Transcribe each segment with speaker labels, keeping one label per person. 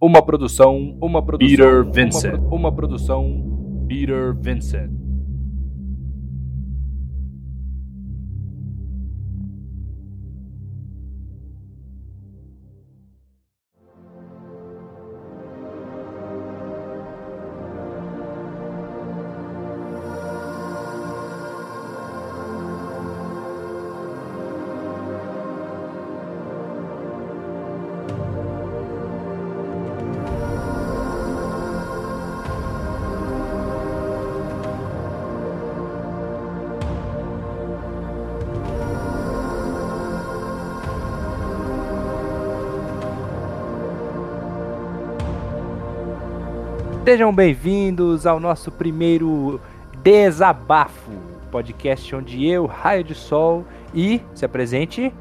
Speaker 1: Uma produção, uma produção,
Speaker 2: Peter Vincent.
Speaker 1: Uma, uma produção, Peter Vincent. Sejam bem-vindos ao nosso primeiro Desabafo, podcast onde eu, Raio de Sol e se apresente.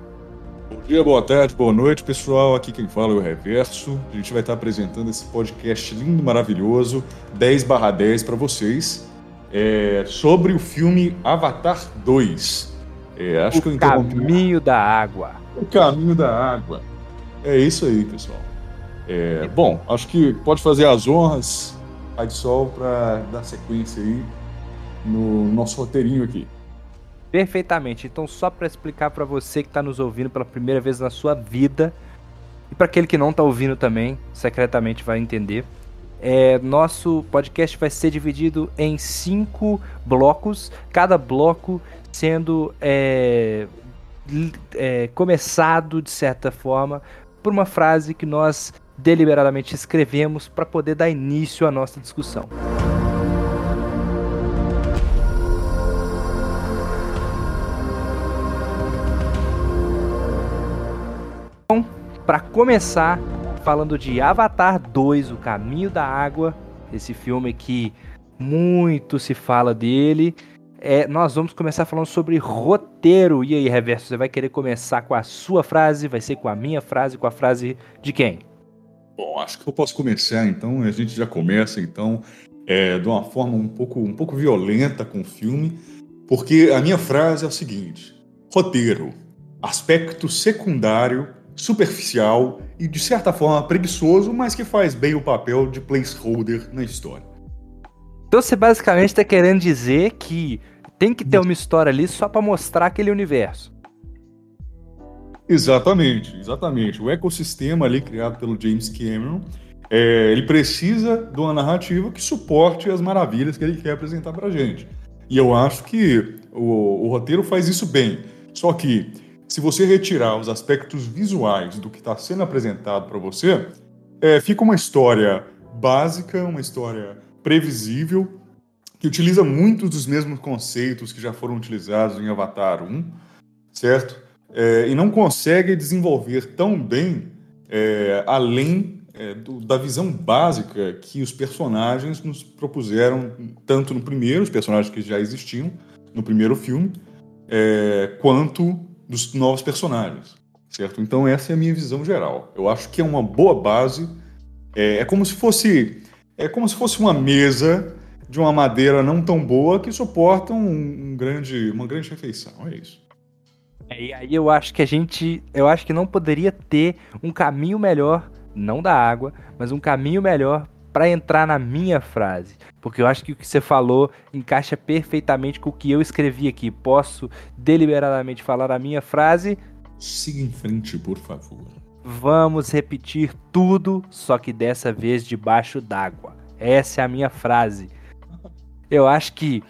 Speaker 3: Bom dia, boa tarde, boa noite, pessoal. Aqui quem fala é o Reverso. A gente vai estar apresentando esse podcast lindo, maravilhoso, 10 barra 10 para vocês, é, sobre o filme Avatar 2.
Speaker 1: É, acho o que eu Caminho da Água.
Speaker 3: O Caminho da Água. É isso aí, pessoal. É, bom, acho que pode fazer as honras de Sol para dar sequência aí no nosso roteirinho aqui.
Speaker 1: Perfeitamente. Então, só para explicar para você que está nos ouvindo pela primeira vez na sua vida e para aquele que não está ouvindo também, secretamente vai entender. É, nosso podcast vai ser dividido em cinco blocos, cada bloco sendo é, é, começado de certa forma por uma frase que nós deliberadamente escrevemos para poder dar início à nossa discussão. Então, para começar, falando de Avatar 2, O Caminho da Água, esse filme que muito se fala dele, é, nós vamos começar falando sobre roteiro. E aí, Reverso, você vai querer começar com a sua frase? Vai ser com a minha frase? Com a frase de quem?
Speaker 3: Bom, acho que eu posso começar, então. A gente já começa, então, é, de uma forma um pouco, um pouco violenta com o filme, porque a minha frase é o seguinte: roteiro, aspecto secundário, superficial e, de certa forma, preguiçoso, mas que faz bem o papel de placeholder na história.
Speaker 1: Então você basicamente está querendo dizer que tem que ter uma história ali só para mostrar aquele universo.
Speaker 3: Exatamente, exatamente. O ecossistema ali criado pelo James Cameron, é, ele precisa de uma narrativa que suporte as maravilhas que ele quer apresentar para gente. E eu acho que o, o roteiro faz isso bem. Só que se você retirar os aspectos visuais do que está sendo apresentado para você, é, fica uma história básica, uma história previsível, que utiliza muitos dos mesmos conceitos que já foram utilizados em Avatar 1, certo? É, e não consegue desenvolver tão bem é, além é, do, da visão básica que os personagens nos propuseram, tanto no primeiro, os personagens que já existiam no primeiro filme, é, quanto dos novos personagens, certo? Então essa é a minha visão geral. Eu acho que é uma boa base. É, é como se fosse é como se fosse uma mesa de uma madeira não tão boa que suporta um, um grande, uma grande refeição. É isso.
Speaker 1: E aí eu acho que a gente. Eu acho que não poderia ter um caminho melhor, não da água, mas um caminho melhor para entrar na minha frase. Porque eu acho que o que você falou encaixa perfeitamente com o que eu escrevi aqui. Posso deliberadamente falar a minha frase?
Speaker 3: Siga em frente, por favor.
Speaker 1: Vamos repetir tudo, só que dessa vez debaixo d'água. Essa é a minha frase. Eu acho que,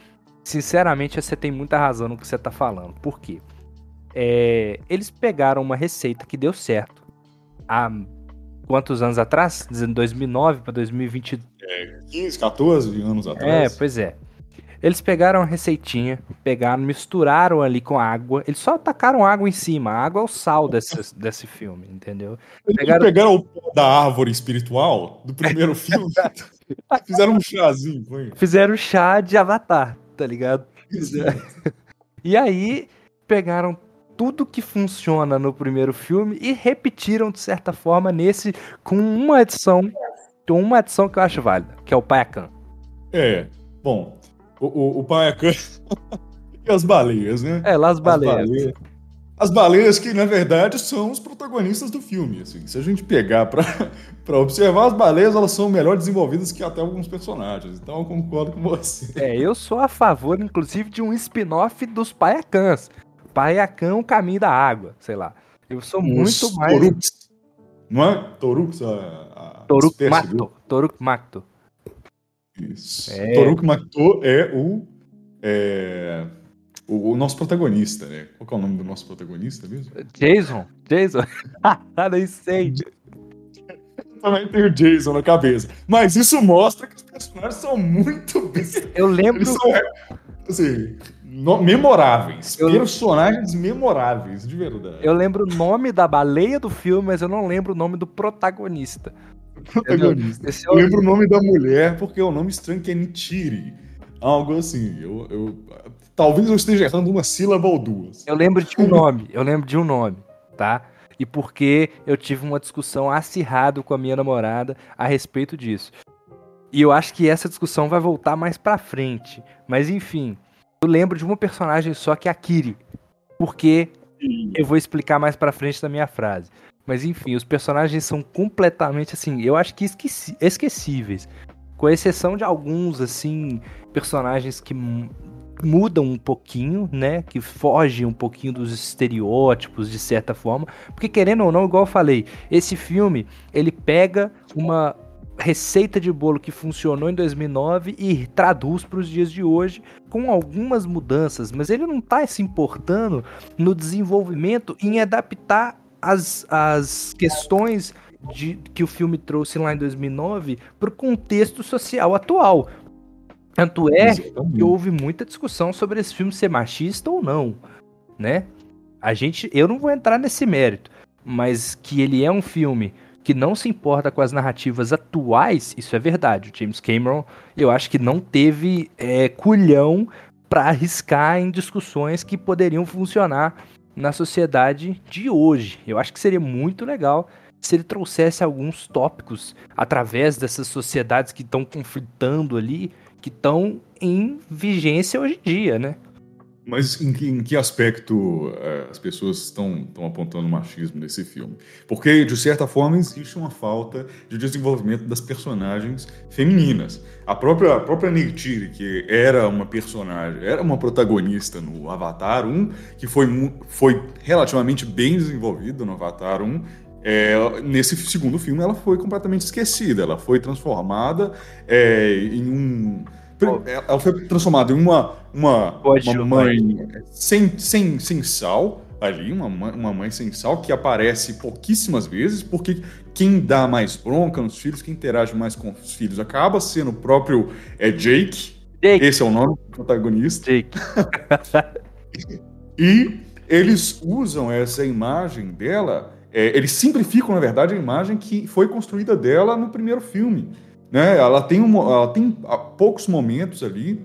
Speaker 1: sinceramente, você tem muita razão no que você está falando. Por quê? É, eles pegaram uma receita que deu certo há quantos anos atrás? De 2009 para 2020.
Speaker 3: É, 15, 14 anos atrás.
Speaker 1: É, pois é. Eles pegaram a receitinha, pegaram, misturaram ali com água. Eles só tacaram água em cima. A água é o sal desse, desse filme, entendeu?
Speaker 3: Eles pegaram... pegaram o pó da árvore espiritual do primeiro filme. Fizeram um chazinho. Foi.
Speaker 1: Fizeram chá de avatar, tá ligado? E aí pegaram tudo que funciona no primeiro filme e repetiram de certa forma nesse com uma edição, com uma edição que eu acho válida, que é o Payakan.
Speaker 3: É, bom, o, o, o Payakan e as baleias, né?
Speaker 1: É, lá as baleias. As baleias,
Speaker 3: as baleias que, na verdade, são os protagonistas do filme. Assim. Se a gente pegar para observar, as baleias elas são melhor desenvolvidas que até alguns personagens. Então eu concordo com você.
Speaker 1: É, eu sou a favor, inclusive, de um spin-off dos Paiacãs. Paiacã, o caminho da água, sei lá. Eu sou muito Os mais.
Speaker 3: Torux. Não é? Torux, a. a
Speaker 1: Toruk Makto. Toruk Makto.
Speaker 3: Isso. É... Toruk Makto é o. É o, o, nosso protagonista, né? Qual é o nome do nosso protagonista mesmo?
Speaker 1: Jason. Jason. ah, nem sei.
Speaker 3: Também tem o Jason na cabeça. Mas isso mostra que os personagens são muito.
Speaker 1: Eu lembro. Eles são,
Speaker 3: assim, no, memoráveis. Eu... Personagens memoráveis, de verdade.
Speaker 1: Eu lembro o nome da baleia do filme, mas eu não lembro o nome do protagonista.
Speaker 3: Protagonista. Eu, eu lembro o nome da mulher, porque é o nome estranho que é Nitiri. Algo assim. Eu, eu, talvez eu esteja errando uma sílaba ou duas.
Speaker 1: Eu lembro de um nome, eu lembro de um nome, tá? E porque eu tive uma discussão acirrada com a minha namorada a respeito disso. E eu acho que essa discussão vai voltar mais pra frente. Mas enfim, eu lembro de uma personagem só que é a Kiri. Porque eu vou explicar mais pra frente da minha frase. Mas enfim, os personagens são completamente assim, eu acho que esqueci esquecíveis. Com exceção de alguns, assim, personagens que mudam um pouquinho, né? Que fogem um pouquinho dos estereótipos de certa forma. Porque querendo ou não, igual eu falei, esse filme ele pega uma receita de bolo que funcionou em 2009 e traduz para os dias de hoje com algumas mudanças, mas ele não está se importando no desenvolvimento em adaptar as, as questões de, que o filme trouxe lá em 2009 para o contexto social atual. Tanto é que houve muita discussão sobre esse filme ser machista ou não, né? A gente, eu não vou entrar nesse mérito, mas que ele é um filme que não se importa com as narrativas atuais, isso é verdade. O James Cameron, eu acho que não teve é, culhão para arriscar em discussões que poderiam funcionar na sociedade de hoje. Eu acho que seria muito legal se ele trouxesse alguns tópicos através dessas sociedades que estão conflitando ali, que estão em vigência hoje em dia, né?
Speaker 3: Mas em que, em que aspecto é, as pessoas estão, estão apontando machismo nesse filme? Porque, de certa forma, existe uma falta de desenvolvimento das personagens femininas. A própria, a própria Neytiri, que era uma personagem, era uma protagonista no Avatar 1, que foi, foi relativamente bem desenvolvida no Avatar 1, é, nesse segundo filme ela foi completamente esquecida, ela foi transformada é, em um ela foi transformada em uma, uma, uma mãe sem, sem, sem sal ali, uma, uma mãe sem sal que aparece pouquíssimas vezes, porque quem dá mais bronca nos filhos, quem interage mais com os filhos, acaba sendo o próprio é, Jake. Jake. Esse é o nome do protagonista. Jake. e eles usam essa imagem dela, é, eles simplificam, na verdade, a imagem que foi construída dela no primeiro filme. Né? Ela, tem um, ela tem poucos momentos ali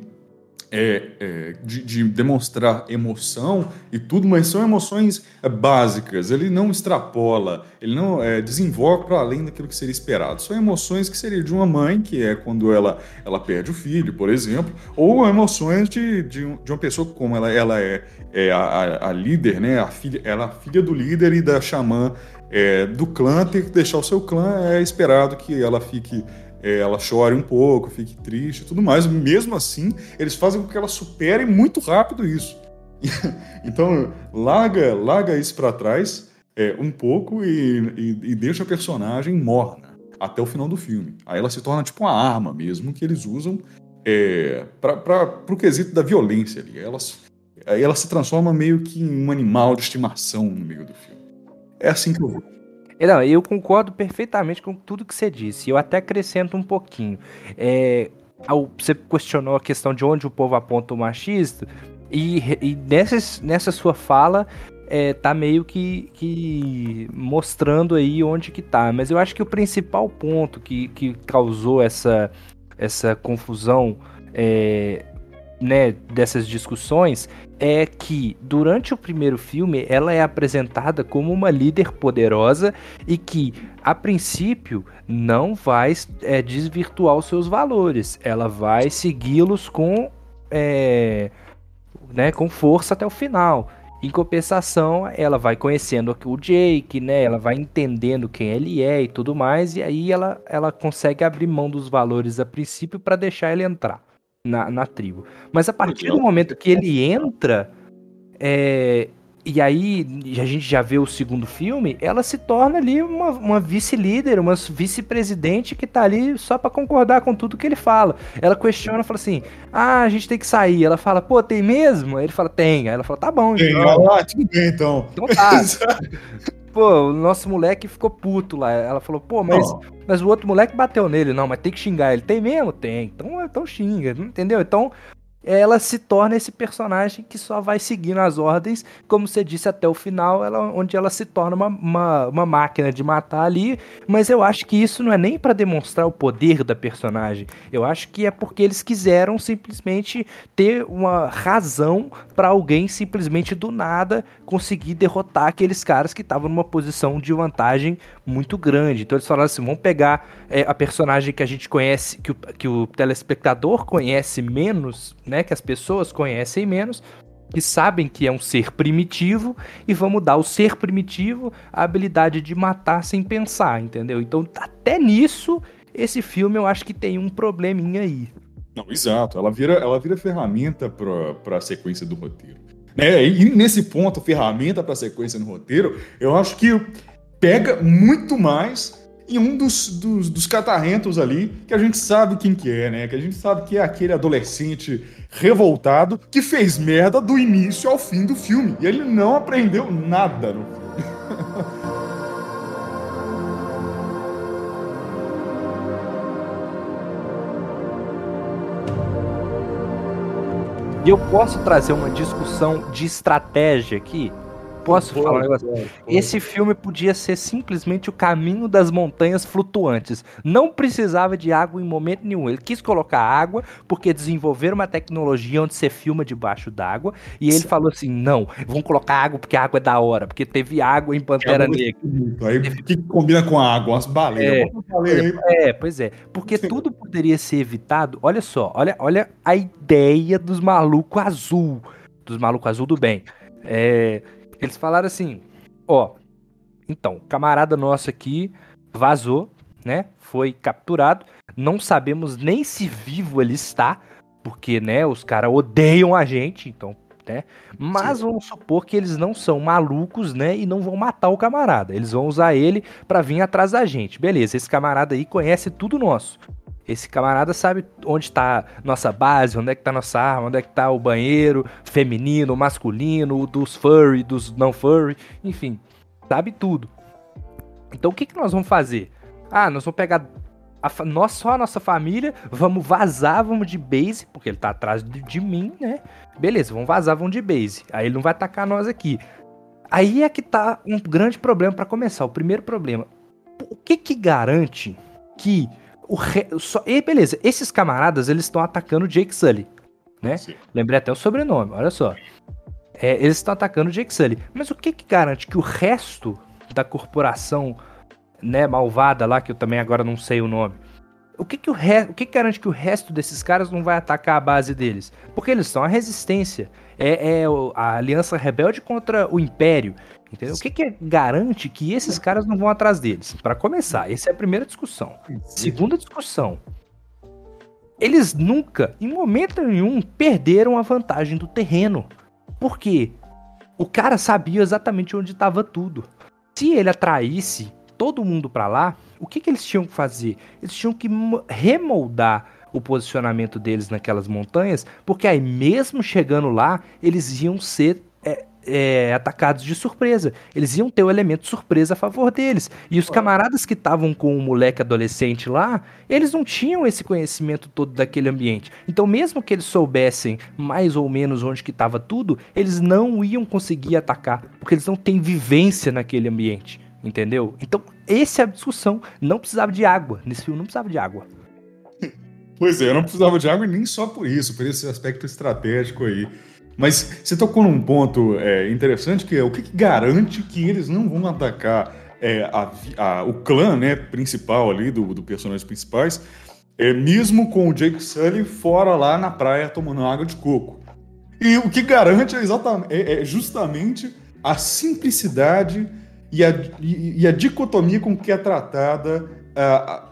Speaker 3: é, é, de, de, demonstrar emoção e tudo, mas são emoções é, básicas. Ele não extrapola, ele não é, desenvolve para além daquilo que seria esperado. São emoções que seria de uma mãe, que é quando ela, ela perde o filho, por exemplo, ou emoções de, de, de uma pessoa como ela, ela é, é a, a, líder, né? A filha, ela é filha do líder e da xamã é, do clã, ter que deixar o seu clã, é esperado que ela fique é, ela chore um pouco, fique triste e tudo mais. Mesmo assim, eles fazem com que ela supere muito rápido isso. então, larga, larga isso para trás é, um pouco e, e, e, deixa a personagem morna até o final do filme. Aí ela se torna tipo uma arma mesmo que eles usam é, para o quesito da violência ali. Ela, aí ela se transforma meio que em um animal de estimação no meio do filme. É assim que eu vou.
Speaker 1: Não, eu concordo perfeitamente com tudo que você disse. Eu até acrescento um pouquinho. É, você questionou a questão de onde o povo aponta o machista, e, e nessa, nessa sua fala é, tá meio que, que mostrando aí onde que tá. Mas eu acho que o principal ponto que, que causou essa, essa confusão é, né, dessas discussões é que durante o primeiro filme ela é apresentada como uma líder poderosa e que a princípio não vai é, desvirtuar os seus valores, ela vai segui-los com é, né, com força até o final. Em compensação, ela vai conhecendo o Jake, né? Ela vai entendendo quem ele é e tudo mais, e aí ela, ela consegue abrir mão dos valores a princípio para deixar ele entrar na, na tribo. Mas a partir do momento que ele entra, é, e aí, a gente já vê o segundo filme, ela se torna ali uma, uma vice-líder, uma vice-presidente que tá ali só para concordar com tudo que ele fala. Ela questiona, fala assim: ah, a gente tem que sair. Ela fala, pô, tem mesmo? Aí ele fala, tem. Aí ela fala, tá bom.
Speaker 3: Tem, então. Ah, tudo bem então. Então tá.
Speaker 1: pô, o nosso moleque ficou puto lá. Ela falou, pô, mas, mas o outro moleque bateu nele. Não, mas tem que xingar ele. Tem mesmo? Tem. Então, então xinga, entendeu? Então ela se torna esse personagem que só vai seguindo as ordens, como você disse até o final, ela, onde ela se torna uma, uma, uma máquina de matar ali. Mas eu acho que isso não é nem para demonstrar o poder da personagem. Eu acho que é porque eles quiseram simplesmente ter uma razão para alguém simplesmente do nada conseguir derrotar aqueles caras que estavam numa posição de vantagem muito grande. Então eles falaram assim: vamos pegar é, a personagem que a gente conhece, que o, que o telespectador conhece menos, né? Que as pessoas conhecem menos, que sabem que é um ser primitivo, e vamos dar ao ser primitivo a habilidade de matar sem pensar, entendeu? Então, até nisso, esse filme eu acho que tem um probleminha aí.
Speaker 3: Não, exato. Ela vira, ela vira ferramenta para a sequência do roteiro. Né? E nesse ponto, ferramenta para a sequência no roteiro, eu acho que pega muito mais em um dos, dos, dos, catarrentos ali, que a gente sabe quem que é, né? Que a gente sabe que é aquele adolescente revoltado que fez merda do início ao fim do filme. E ele não aprendeu nada no filme.
Speaker 1: E eu posso trazer uma discussão de estratégia aqui Posso falar um negócio? Esse filme podia ser simplesmente o caminho das montanhas flutuantes. Não precisava de água em momento nenhum. Ele quis colocar água porque desenvolveram uma tecnologia onde você filma debaixo d'água. E ele Sim. falou assim: não, vamos colocar água porque a água é da hora. Porque teve água em Pantera Negra.
Speaker 3: Aí o que combina com a água? As baleias.
Speaker 1: É, é, pois é. Porque tudo poderia ser evitado. Olha só, olha, olha a ideia dos malucos azul. Dos malucos azul do bem. É, eles falaram assim: ó, então, camarada nosso aqui vazou, né? Foi capturado. Não sabemos nem se vivo ele está, porque, né, os caras odeiam a gente, então, né? Mas Sim. vamos supor que eles não são malucos, né, e não vão matar o camarada. Eles vão usar ele para vir atrás da gente. Beleza, esse camarada aí conhece tudo nosso. Esse camarada sabe onde está nossa base, onde é que tá nossa arma, onde é que tá o banheiro feminino, masculino, dos furry, dos não furry, enfim, sabe tudo. Então o que, que nós vamos fazer? Ah, nós vamos pegar a, nós, só a nossa família, vamos vazar, vamos de base, porque ele tá atrás de, de mim, né? Beleza, vamos vazar, vamos de base. Aí ele não vai atacar nós aqui. Aí é que tá um grande problema para começar. O primeiro problema. O que que garante que o re... Só... E beleza, esses camaradas eles estão atacando Jake Sully, né? Sim. Lembrei até o sobrenome, olha só. É, eles estão atacando Jake Sully. Mas o que, que garante que o resto da corporação né, malvada lá, que eu também agora não sei o nome, o que que, o, re... o que que garante que o resto desses caras não vai atacar a base deles? Porque eles são a resistência. É, é a aliança rebelde contra o império. Entendeu? O que, que garante que esses caras não vão atrás deles? Para começar, essa é a primeira discussão. Segunda discussão. Eles nunca, em momento nenhum, perderam a vantagem do terreno. Por quê? O cara sabia exatamente onde estava tudo. Se ele atraísse todo mundo para lá, o que, que eles tinham que fazer? Eles tinham que remoldar o posicionamento deles naquelas montanhas, porque aí mesmo chegando lá, eles iam ser é, atacados de surpresa. Eles iam ter o elemento surpresa a favor deles. E os camaradas que estavam com o moleque adolescente lá, eles não tinham esse conhecimento todo daquele ambiente. Então, mesmo que eles soubessem mais ou menos onde que estava tudo, eles não iam conseguir atacar, porque eles não têm vivência naquele ambiente. Entendeu? Então, essa é a discussão. Não precisava de água. Nesse filme não precisava de água.
Speaker 3: Pois é, eu não precisava de água nem só por isso, por esse aspecto estratégico aí. Mas você tocou num ponto é, interessante que é o que, que, garante que eles não vão atacar é, a, a, o clã né, principal ali, do, do personagens principais, é, mesmo com o Jake Sully fora lá na praia tomando água de coco. E o que garante é, exatamente, é, é justamente a simplicidade e a, e, e a, dicotomia com que é tratada a,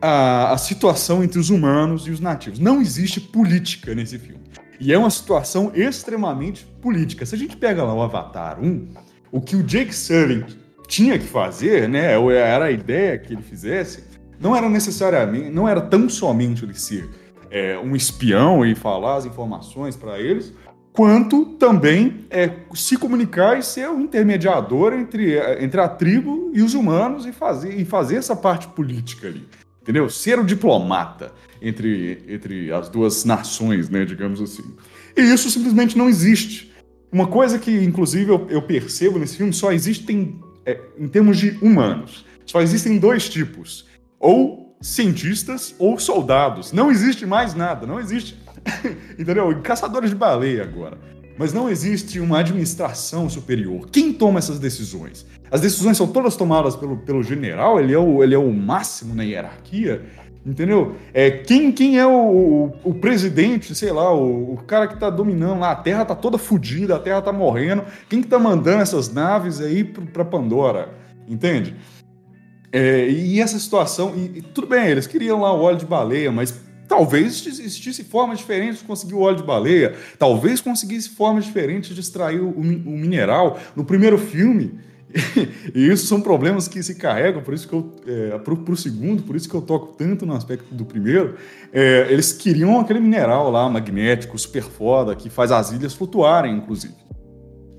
Speaker 3: a, a situação entre os humanos e os nativos. Não existe política nesse filme. E é uma situação extremamente política. Se a gente pega lá o Avatar 1, o que o Jake Sully tinha que fazer, né, ou era a ideia que ele fizesse, não era necessariamente, não era tão somente ele ser é, um espião e falar as informações para eles, quanto também é, se comunicar e ser um intermediador entre, entre a tribo e os humanos e fazer, e fazer essa parte política ali. Entendeu? Ser o diplomata entre, entre as duas nações, né, digamos assim. E isso simplesmente não existe. Uma coisa que, inclusive, eu, eu percebo nesse filme, só existem, é, em termos de humanos, só existem dois tipos. Ou cientistas ou soldados. Não existe mais nada, não existe. Entendeu? Caçadores de baleia agora. Mas não existe uma administração superior. Quem toma essas decisões? As decisões são todas tomadas pelo, pelo general, ele é, o, ele é o máximo na hierarquia. Entendeu? É, quem, quem é o, o, o presidente, sei lá, o, o cara que está dominando lá, a Terra está toda fodida, a Terra está morrendo. Quem que tá mandando essas naves aí para Pandora? Entende? É, e essa situação, e, e, tudo bem, eles queriam lá o óleo de baleia, mas talvez existisse formas diferentes de conseguir o óleo de baleia, talvez conseguisse formas diferentes de extrair o, o mineral. No primeiro filme, e isso são problemas que se carregam, por isso que eu, é, para o segundo, por isso que eu toco tanto no aspecto do primeiro, é, eles queriam aquele mineral lá, magnético, super foda, que faz as ilhas flutuarem, inclusive.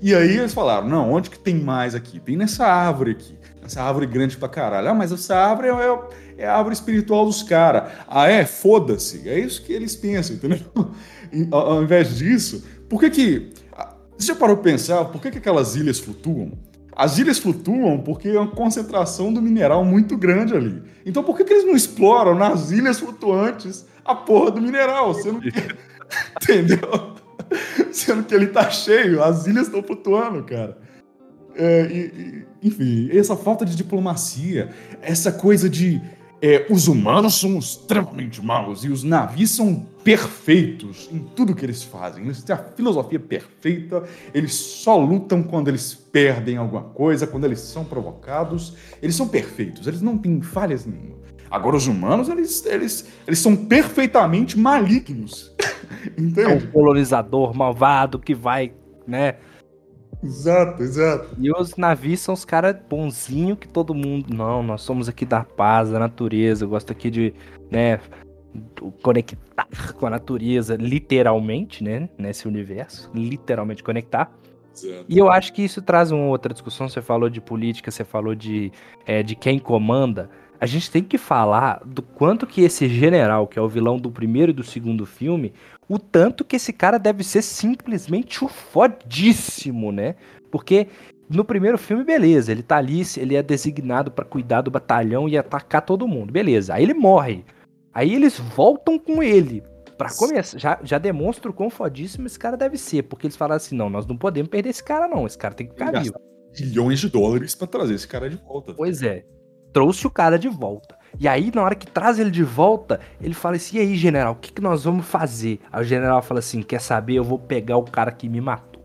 Speaker 3: E aí eles falaram, não, onde que tem mais aqui? Tem nessa árvore aqui. Essa árvore grande pra caralho. Ah, mas essa árvore é, é, é a árvore espiritual dos caras. Ah, é? Foda-se. É isso que eles pensam, entendeu? ao, invés disso, por que que... Ah, você já parou pra pensar por que que aquelas ilhas flutuam? As ilhas flutuam porque é uma concentração do mineral muito grande ali. Então por que, que eles não exploram nas ilhas flutuantes a porra do mineral? Sendo que... Entendeu? Sendo que ele tá cheio, as ilhas estão flutuando, cara. É, e, enfim, essa falta de diplomacia, essa coisa de é, os humanos são extremamente maus e os navios são perfeitos em tudo que eles fazem. Eles têm a filosofia perfeita, eles só lutam quando eles perdem alguma coisa, quando eles são provocados. Eles são perfeitos, eles não têm falhas nenhuma. Agora, os humanos, eles, eles, eles são perfeitamente malignos.
Speaker 1: Entende? É um colonizador malvado que vai, né?
Speaker 3: Exato, exato.
Speaker 1: E os navios são os caras bonzinhos que todo mundo. Não, nós somos aqui da paz, da natureza. Eu gosto aqui de, né, conectar com a natureza, literalmente, né? Nesse universo. Literalmente conectar. Exato. E eu acho que isso traz uma outra discussão. Você falou de política, você falou de, é, de quem comanda. A gente tem que falar do quanto que esse general, que é o vilão do primeiro e do segundo filme, o tanto que esse cara deve ser simplesmente o fodíssimo, né? Porque no primeiro filme, beleza, ele tá ali, ele é designado para cuidar do batalhão e atacar todo mundo, beleza. Aí ele morre. Aí eles voltam com ele. Pra começar, já, já demonstra o quão fodíssimo esse cara deve ser. Porque eles falaram assim: não, nós não podemos perder esse cara, não. Esse cara tem que ficar vivo.
Speaker 3: Bilhões de dólares para trazer esse cara de volta.
Speaker 1: Pois é. Trouxe o cara de volta. E aí, na hora que traz ele de volta, ele fala assim: e aí, general, o que, que nós vamos fazer? Aí o general fala assim: quer saber? Eu vou pegar o cara que me matou.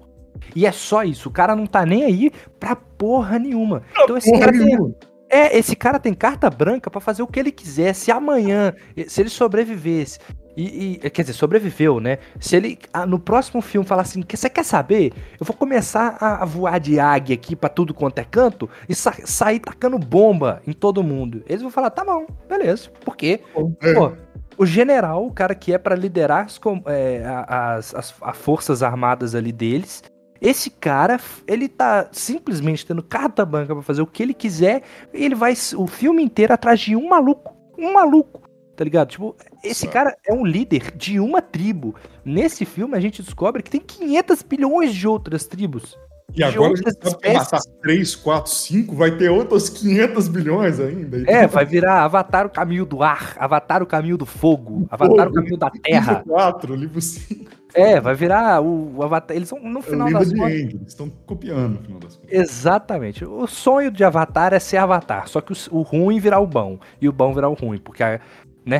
Speaker 1: E é só isso, o cara não tá nem aí pra porra nenhuma. Pra então esse cara nenhuma. tem. É, esse cara tem carta branca para fazer o que ele quiser. Se amanhã, se ele sobrevivesse, e, e, quer dizer, sobreviveu, né? Se ele ah, no próximo filme falar assim, você quer saber? Eu vou começar a, voar de águia aqui para tudo quanto é canto e sa sair tacando bomba em todo mundo. Eles vão falar, tá bom, beleza. Por quê? É. Pô, o general, o cara que é para liderar as, é, as, as, as forças armadas ali deles, esse cara, ele tá simplesmente tendo carta branca para fazer o que ele quiser, e ele vai o filme inteiro atrás de um maluco. Um maluco. Tá ligado? Tipo, esse cara é um líder de uma tribo. Nesse filme a gente descobre que tem 500 bilhões de outras tribos.
Speaker 3: E agora a gente que matar 3, 4, 5, vai ter outras 500 bilhões ainda.
Speaker 1: É, vai virar Avatar o caminho do ar, Avatar o caminho do fogo, Avatar o caminho da terra.
Speaker 3: Livro 4, livro 5.
Speaker 1: É, vai virar o, o Avatar. Eles são no final é das
Speaker 3: contas. Eles estão copiando no final das
Speaker 1: contas. Exatamente. O sonho de Avatar é ser Avatar, só que o, o ruim virar o bom e o bom virar o ruim, porque a, né?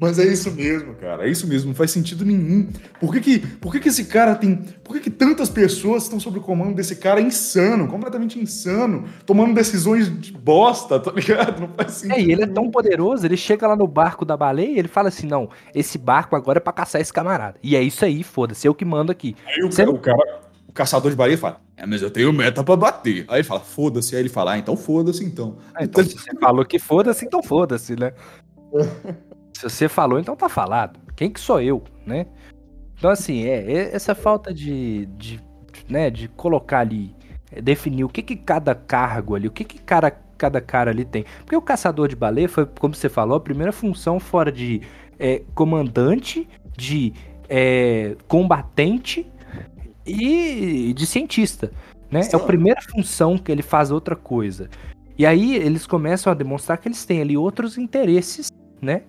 Speaker 3: Mas é isso mesmo, cara. É isso mesmo. Não faz sentido nenhum. Por que que, por que, que esse cara tem. Por que, que tantas pessoas estão sob o comando desse cara insano, completamente insano, tomando decisões de bosta, tá ligado? Não faz
Speaker 1: sentido. É, e ele é tão poderoso, ele chega lá no barco da baleia e ele fala assim: não, esse barco agora é pra caçar esse camarada. E é isso aí, foda-se, eu que mando aqui.
Speaker 3: Aí o, cara, o cara, o caçador de baleia fala: é, mas eu tenho meta pra bater. Aí ele fala: foda-se. Aí ele fala: ah, então foda-se então.
Speaker 1: Ah, então, então você falou que foda-se, então foda-se, né? Se você falou, então tá falado. Quem que sou eu, né? Então, assim, é, essa falta de, de, né, de colocar ali, é, definir o que que cada cargo ali, o que que cada, cada cara ali tem. Porque o caçador de baleia foi, como você falou, a primeira função fora de é, comandante, de é, combatente e de cientista, né? Sim. É a primeira função que ele faz outra coisa. E aí eles começam a demonstrar que eles têm ali outros interesses, né?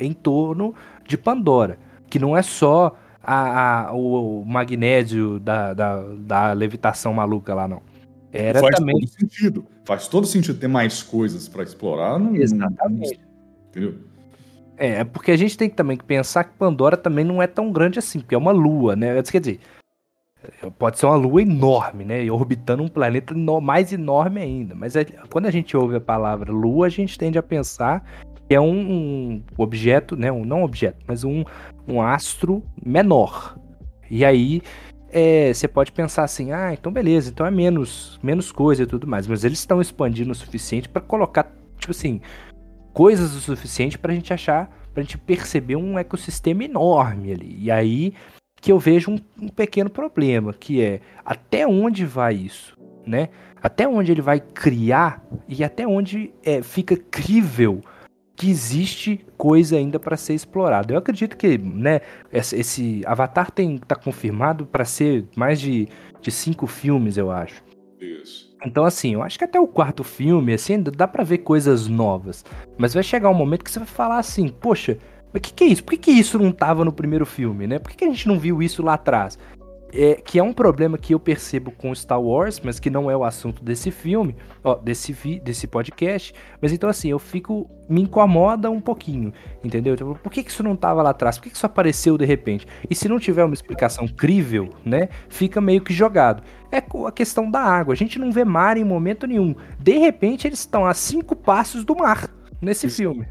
Speaker 1: em torno de Pandora, que não é só a, a o magnésio da, da, da, levitação maluca lá, não.
Speaker 3: Era Faz também... todo sentido. Faz todo sentido ter mais coisas para explorar. Não,
Speaker 1: Exatamente. Não... Entendeu? É, porque a gente tem também que pensar que Pandora também não é tão grande assim, porque é uma lua, né? Quer dizer, pode ser uma lua enorme, né? E orbitando um planeta mais enorme ainda. Mas é, quando a gente ouve a palavra lua, a gente tende a pensar que é um, um objeto, né? Um, não objeto, mas um, um astro menor. E aí é, você pode pensar assim, ah, então beleza, então é menos, menos coisa e tudo mais. Mas eles estão expandindo o suficiente para colocar, tipo assim, coisas o suficiente para a gente achar, para a gente perceber um ecossistema enorme ali. E aí que eu vejo um, um, pequeno problema, que é até onde vai isso, né? Até onde ele vai criar e até onde é, fica crível que existe coisa ainda para ser explorada. Eu acredito que, né, esse Avatar tem tá confirmado para ser mais de, de cinco filmes, eu acho. Isso. Então, assim, eu acho que até o quarto filme, assim, dá para ver coisas novas. Mas vai chegar um momento que você vai falar assim, poxa, mas o que, que é isso? Por que, que isso não tava no primeiro filme, né? Por que, que a gente não viu isso lá atrás? É, que é um problema que eu percebo com Star Wars, mas que não é o assunto desse filme, ó, desse, vi, desse podcast. Mas então, assim, eu fico. Me incomoda um pouquinho, entendeu? Então, por que, que isso não estava lá atrás? Por que, que isso apareceu de repente? E se não tiver uma explicação crível, né? Fica meio que jogado. É a questão da água. A gente não vê mar em momento nenhum. De repente, eles estão a cinco passos do mar nesse filme.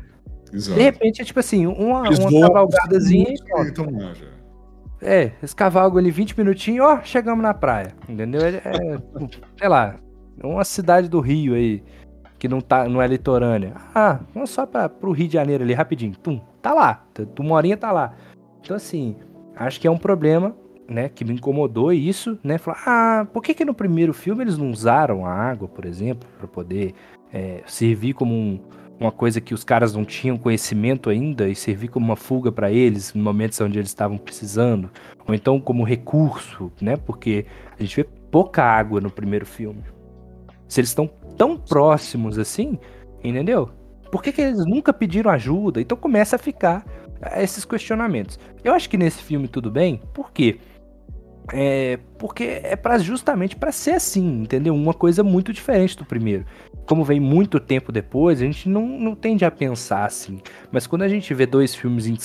Speaker 1: Exato. De repente, é tipo assim, uma, uma cavalgadazinha. Então, já. É, esse cavalo ali 20 minutinhos, ó, chegamos na praia. Entendeu? É, é sei lá, uma cidade do Rio aí, que não, tá, não é litorânea. Ah, vamos só para pro Rio de Janeiro ali, rapidinho. Tum, tá lá, uma horinha tá lá. Então, assim, acho que é um problema, né, que me incomodou isso, né? Falar, ah, por que que no primeiro filme eles não usaram a água, por exemplo, para poder é, servir como um uma coisa que os caras não tinham conhecimento ainda e servir como uma fuga para eles em momentos onde eles estavam precisando, ou então como recurso, né? Porque a gente vê pouca água no primeiro filme. Se eles estão tão próximos assim, entendeu? Por que, que eles nunca pediram ajuda? Então começa a ficar esses questionamentos. Eu acho que nesse filme tudo bem, por quê? É, porque é para justamente para ser assim, entendeu? Uma coisa muito diferente do primeiro. Como vem muito tempo depois, a gente não, não tende a pensar assim. Mas quando a gente vê dois filmes em,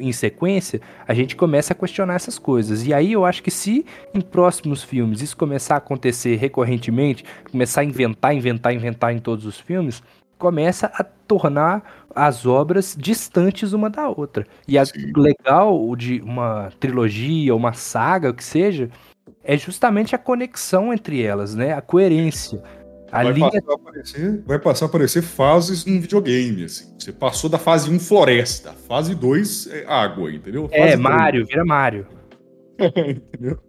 Speaker 1: em sequência, a gente começa a questionar essas coisas. E aí eu acho que se em próximos filmes isso começar a acontecer recorrentemente, começar a inventar, inventar, inventar em todos os filmes, começa a tornar as obras distantes uma da outra. E a legal de uma trilogia, uma saga, o que seja, é justamente a conexão entre elas, né? A coerência. A
Speaker 3: vai, linha... passar a aparecer, vai passar a aparecer fases num videogame, assim. Você passou da fase 1 floresta, fase 2 é água, entendeu?
Speaker 1: É, fase é, Mario, 3. vira Mario.
Speaker 3: entendeu?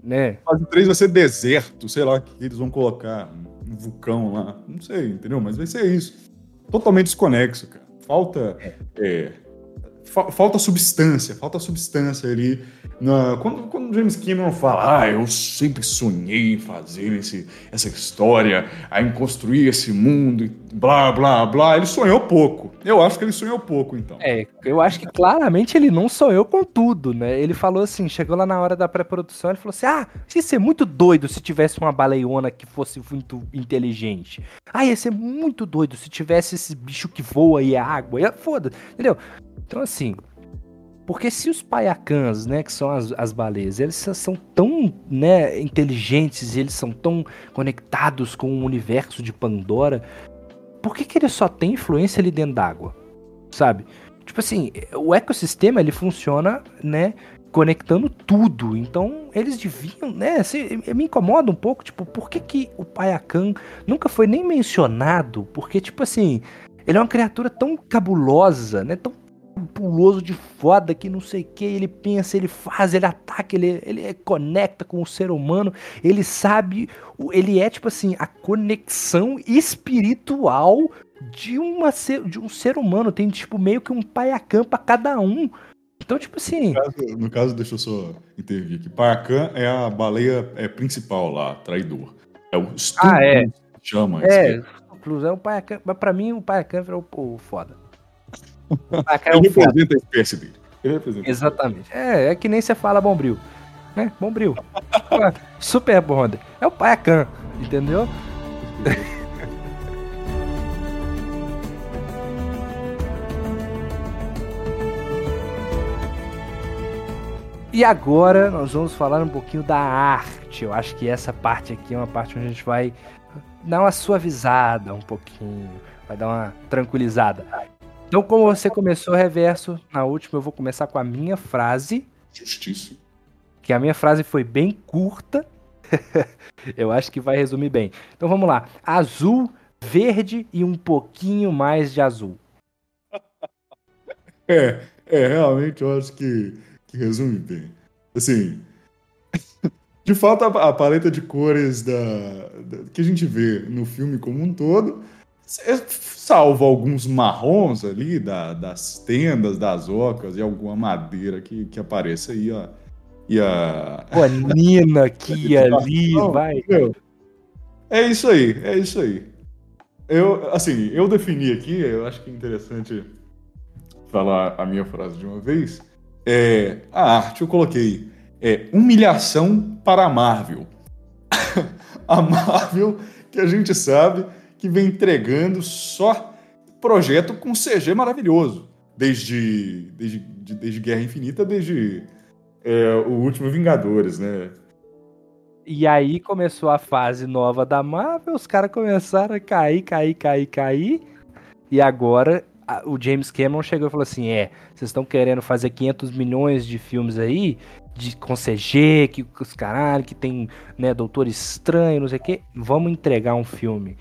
Speaker 3: Né? Fase 3 vai ser deserto, sei lá, que eles vão colocar um vulcão lá. Não sei, entendeu? Mas vai ser isso. Totalmente desconexo, cara. Falta. É. Fa falta substância, falta substância ali. Na, quando, quando James Cameron fala, ah, eu sempre sonhei em fazer esse, essa história, em construir esse mundo, blá, blá, blá, ele sonhou pouco. Eu acho que ele sonhou pouco, então.
Speaker 1: É, eu acho que claramente ele não sonhou com tudo, né? Ele falou assim, chegou lá na hora da pré-produção, ele falou assim, ah, ia ser muito doido se tivesse uma baleiona que fosse muito inteligente. Ah, ia ser muito doido se tivesse esse bicho que voa e é água. Foda, entendeu? Então, assim, porque se os paiacãs, né, que são as, as baleias, eles são tão né, inteligentes e eles são tão conectados com o universo de Pandora, por que, que eles só têm influência ali dentro d'água? Sabe? Tipo assim, o ecossistema ele funciona, né, conectando tudo. Então, eles deviam, né? Assim, me incomoda um pouco, tipo, por que, que o Payakan nunca foi nem mencionado? Porque, tipo assim, ele é uma criatura tão cabulosa, né? Tão puloso de foda que não sei o que, ele pensa, ele faz, ele ataca, ele, ele conecta com o ser humano, ele sabe, ele é tipo assim, a conexão espiritual de, uma ser, de um ser humano, tem tipo meio que um paiacã pra cada um. Então, tipo assim.
Speaker 3: No caso, no caso deixa eu só intervir aqui. Paiacã é a baleia é, principal lá, traidor. É o
Speaker 1: Stu ah, é.
Speaker 3: chama.
Speaker 1: É. É o Paiacã. Mas pra mim, o Paiacã é o, o foda.
Speaker 3: Paiacã é Ele representa a espécie dele. Ele
Speaker 1: representa Exatamente. É, é que nem você fala Bombril. Né? Bombril. Super Bonder. É o Paiacã, entendeu? E agora nós vamos falar um pouquinho da arte. Eu acho que essa parte aqui é uma parte onde a gente vai dar uma suavizada um pouquinho, vai dar uma tranquilizada. Então, como você começou reverso na última, eu vou começar com a minha frase.
Speaker 3: Justiça.
Speaker 1: Que a minha frase foi bem curta. eu acho que vai resumir bem. Então vamos lá. Azul, verde e um pouquinho mais de azul.
Speaker 3: É, é realmente eu acho que que resume bem. Assim, de fato, a, a paleta de cores da, da, que a gente vê no filme como um todo, é, salvo alguns marrons ali da, das tendas, das ocas e alguma madeira que, que apareça aí, ó. E a.
Speaker 1: Pô, Nina aqui ali, vai.
Speaker 3: é isso aí, é isso aí. Eu, assim, eu defini aqui, eu acho que é interessante falar a minha frase de uma vez é, a arte eu coloquei é, humilhação para a Marvel. a Marvel que a gente sabe que vem entregando só projeto com CG maravilhoso. Desde, desde, desde Guerra Infinita, desde é, o último Vingadores, né?
Speaker 1: E aí começou a fase nova da Marvel, os caras começaram a cair, cair, cair, cair. E agora o James Cameron chegou e falou assim: é, vocês estão querendo fazer 500 milhões de filmes aí, de, com CG, que os caralho, que tem, né, Doutor Estranho, não sei o quê, vamos entregar um filme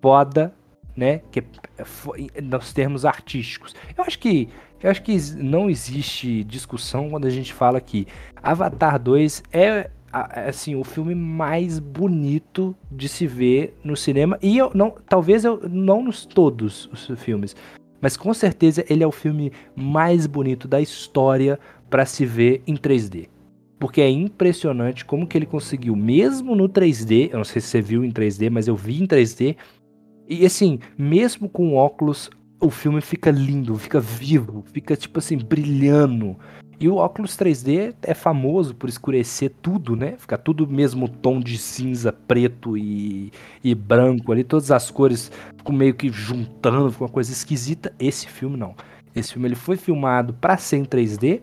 Speaker 1: foda, né, que é nos termos artísticos. Eu acho que eu acho que não existe discussão quando a gente fala que Avatar 2 é assim o filme mais bonito de se ver no cinema e eu não talvez eu não nos todos os filmes mas com certeza ele é o filme mais bonito da história para se ver em 3D. Porque é impressionante como que ele conseguiu, mesmo no 3D, eu não sei se você viu em 3D, mas eu vi em 3D, e assim, mesmo com óculos, o filme fica lindo, fica vivo, fica tipo assim, brilhando. E o óculos 3D é famoso por escurecer tudo, né? Fica tudo mesmo tom de cinza, preto e, e branco ali, todas as cores ficam meio que juntando, fica uma coisa esquisita. Esse filme não. Esse filme ele foi filmado para ser em 3D.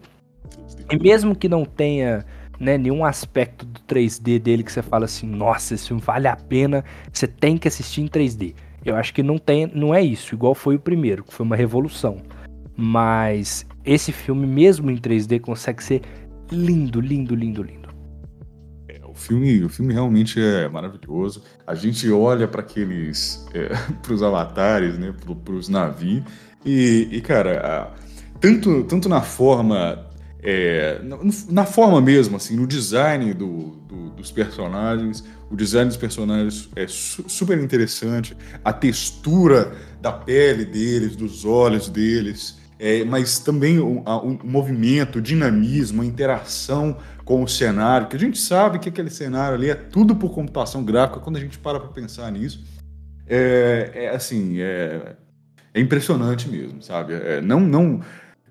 Speaker 1: E mesmo que não tenha né, nenhum aspecto do 3D dele que você fala assim, nossa, esse filme vale a pena, você tem que assistir em 3D. Eu acho que não tem, não é isso, igual foi o primeiro, que foi uma revolução. Mas esse filme, mesmo em 3D, consegue ser lindo, lindo, lindo, lindo.
Speaker 3: É, o filme, o filme realmente é maravilhoso. A gente olha para aqueles, é, para os avatares, né, para os navios e, e, cara, tanto, tanto na forma, é, na, na, forma mesmo, assim, no design do, do, dos personagens, o design dos personagens é su super interessante, a textura da pele deles, dos olhos deles é, mas também o, a, o, movimento, o dinamismo, a interação com o cenário, que a gente sabe que aquele cenário ali é tudo por computação gráfica, quando a gente para para pensar nisso, é, é assim, é, é, impressionante mesmo, sabe? É, não, não,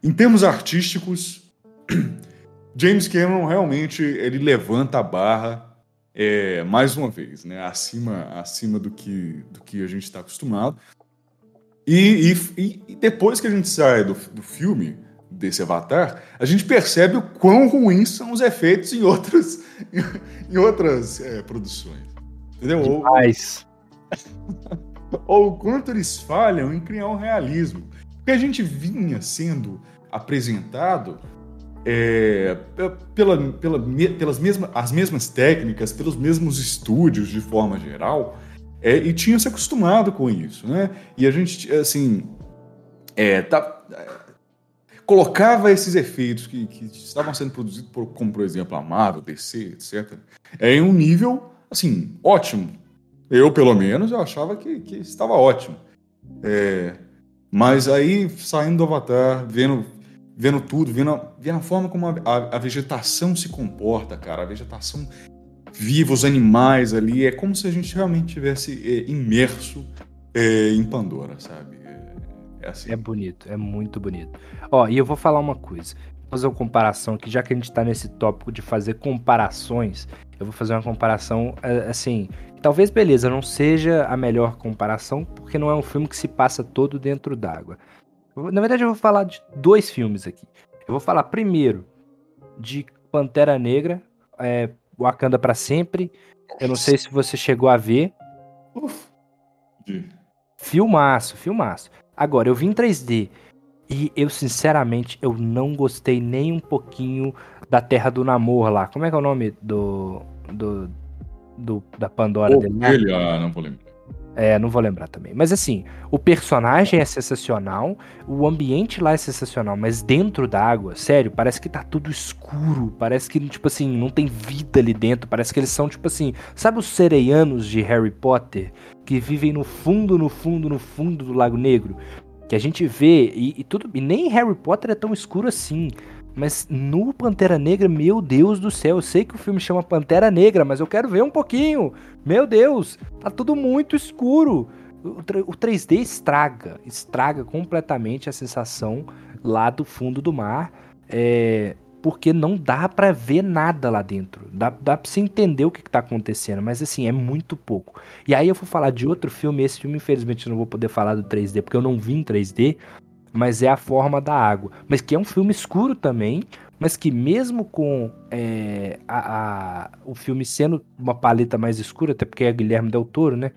Speaker 3: em termos artísticos, James Cameron realmente ele levanta a barra é, mais uma vez, né? Acima, acima do que, do que a gente está acostumado. E, e, e, depois que a gente sai do, do filme, desse Avatar, a gente percebe o quão ruins são os efeitos em outras, em outras é, produções. Entendeu?
Speaker 1: Demais.
Speaker 3: Ou, ou o quanto eles falham em criar um realismo. Porque a gente vinha sendo apresentado é, pela, pela, pelas mesmas, as mesmas técnicas, pelos mesmos estúdios de forma geral, é, e tinha se acostumado com isso, né? E a gente, assim, é, tá, colocava esses efeitos que, que estavam sendo produzidos, por, como por exemplo a Marvel, DC, etc., é, em um nível, assim, ótimo. Eu, pelo menos, eu achava que, que estava ótimo. É, mas aí, saindo do Avatar, vendo, vendo tudo, vendo a, vendo a forma como a, a, a vegetação se comporta, cara, a vegetação viva, os animais ali, é como se a gente realmente tivesse é, imerso é, em Pandora, sabe?
Speaker 1: É, assim. é bonito, é muito bonito. Ó, e eu vou falar uma coisa. Vou fazer uma comparação aqui, já que a gente tá nesse tópico de fazer comparações, eu vou fazer uma comparação, é, assim, talvez, beleza, não seja a melhor comparação, porque não é um filme que se passa todo dentro d'água. Na verdade, eu vou falar de dois filmes aqui. Eu vou falar primeiro de Pantera Negra, é, Wakanda para sempre. Eu não sei se você chegou a ver. Uf. Filmaço, filmaço. Agora, eu vi em 3D e eu, sinceramente, eu não gostei nem um pouquinho da Terra do Namor lá. Como é que é o nome do. do, do da Pandora
Speaker 3: oh, dele? Ele, ah, não vou lembrar.
Speaker 1: É, não vou lembrar também. Mas assim, o personagem é sensacional, o ambiente lá é sensacional, mas dentro da água, sério, parece que tá tudo escuro, parece que, tipo assim, não tem vida ali dentro, parece que eles são, tipo assim, sabe os sereianos de Harry Potter? Que vivem no fundo, no fundo, no fundo do Lago Negro? Que a gente vê, e, e tudo, e nem Harry Potter é tão escuro assim. Mas no Pantera Negra, meu Deus do céu, eu sei que o filme chama Pantera Negra, mas eu quero ver um pouquinho. Meu Deus, tá tudo muito escuro. O, o 3D estraga, estraga completamente a sensação lá do fundo do mar. É, porque não dá para ver nada lá dentro. Dá, dá pra você entender o que, que tá acontecendo, mas assim, é muito pouco. E aí eu vou falar de outro filme, esse filme infelizmente eu não vou poder falar do 3D, porque eu não vi em 3D, mas é A Forma da Água. Mas que é um filme escuro também, mas que mesmo com é, a, a, o filme sendo uma paleta mais escura, até porque é Guilherme Del Toro, né?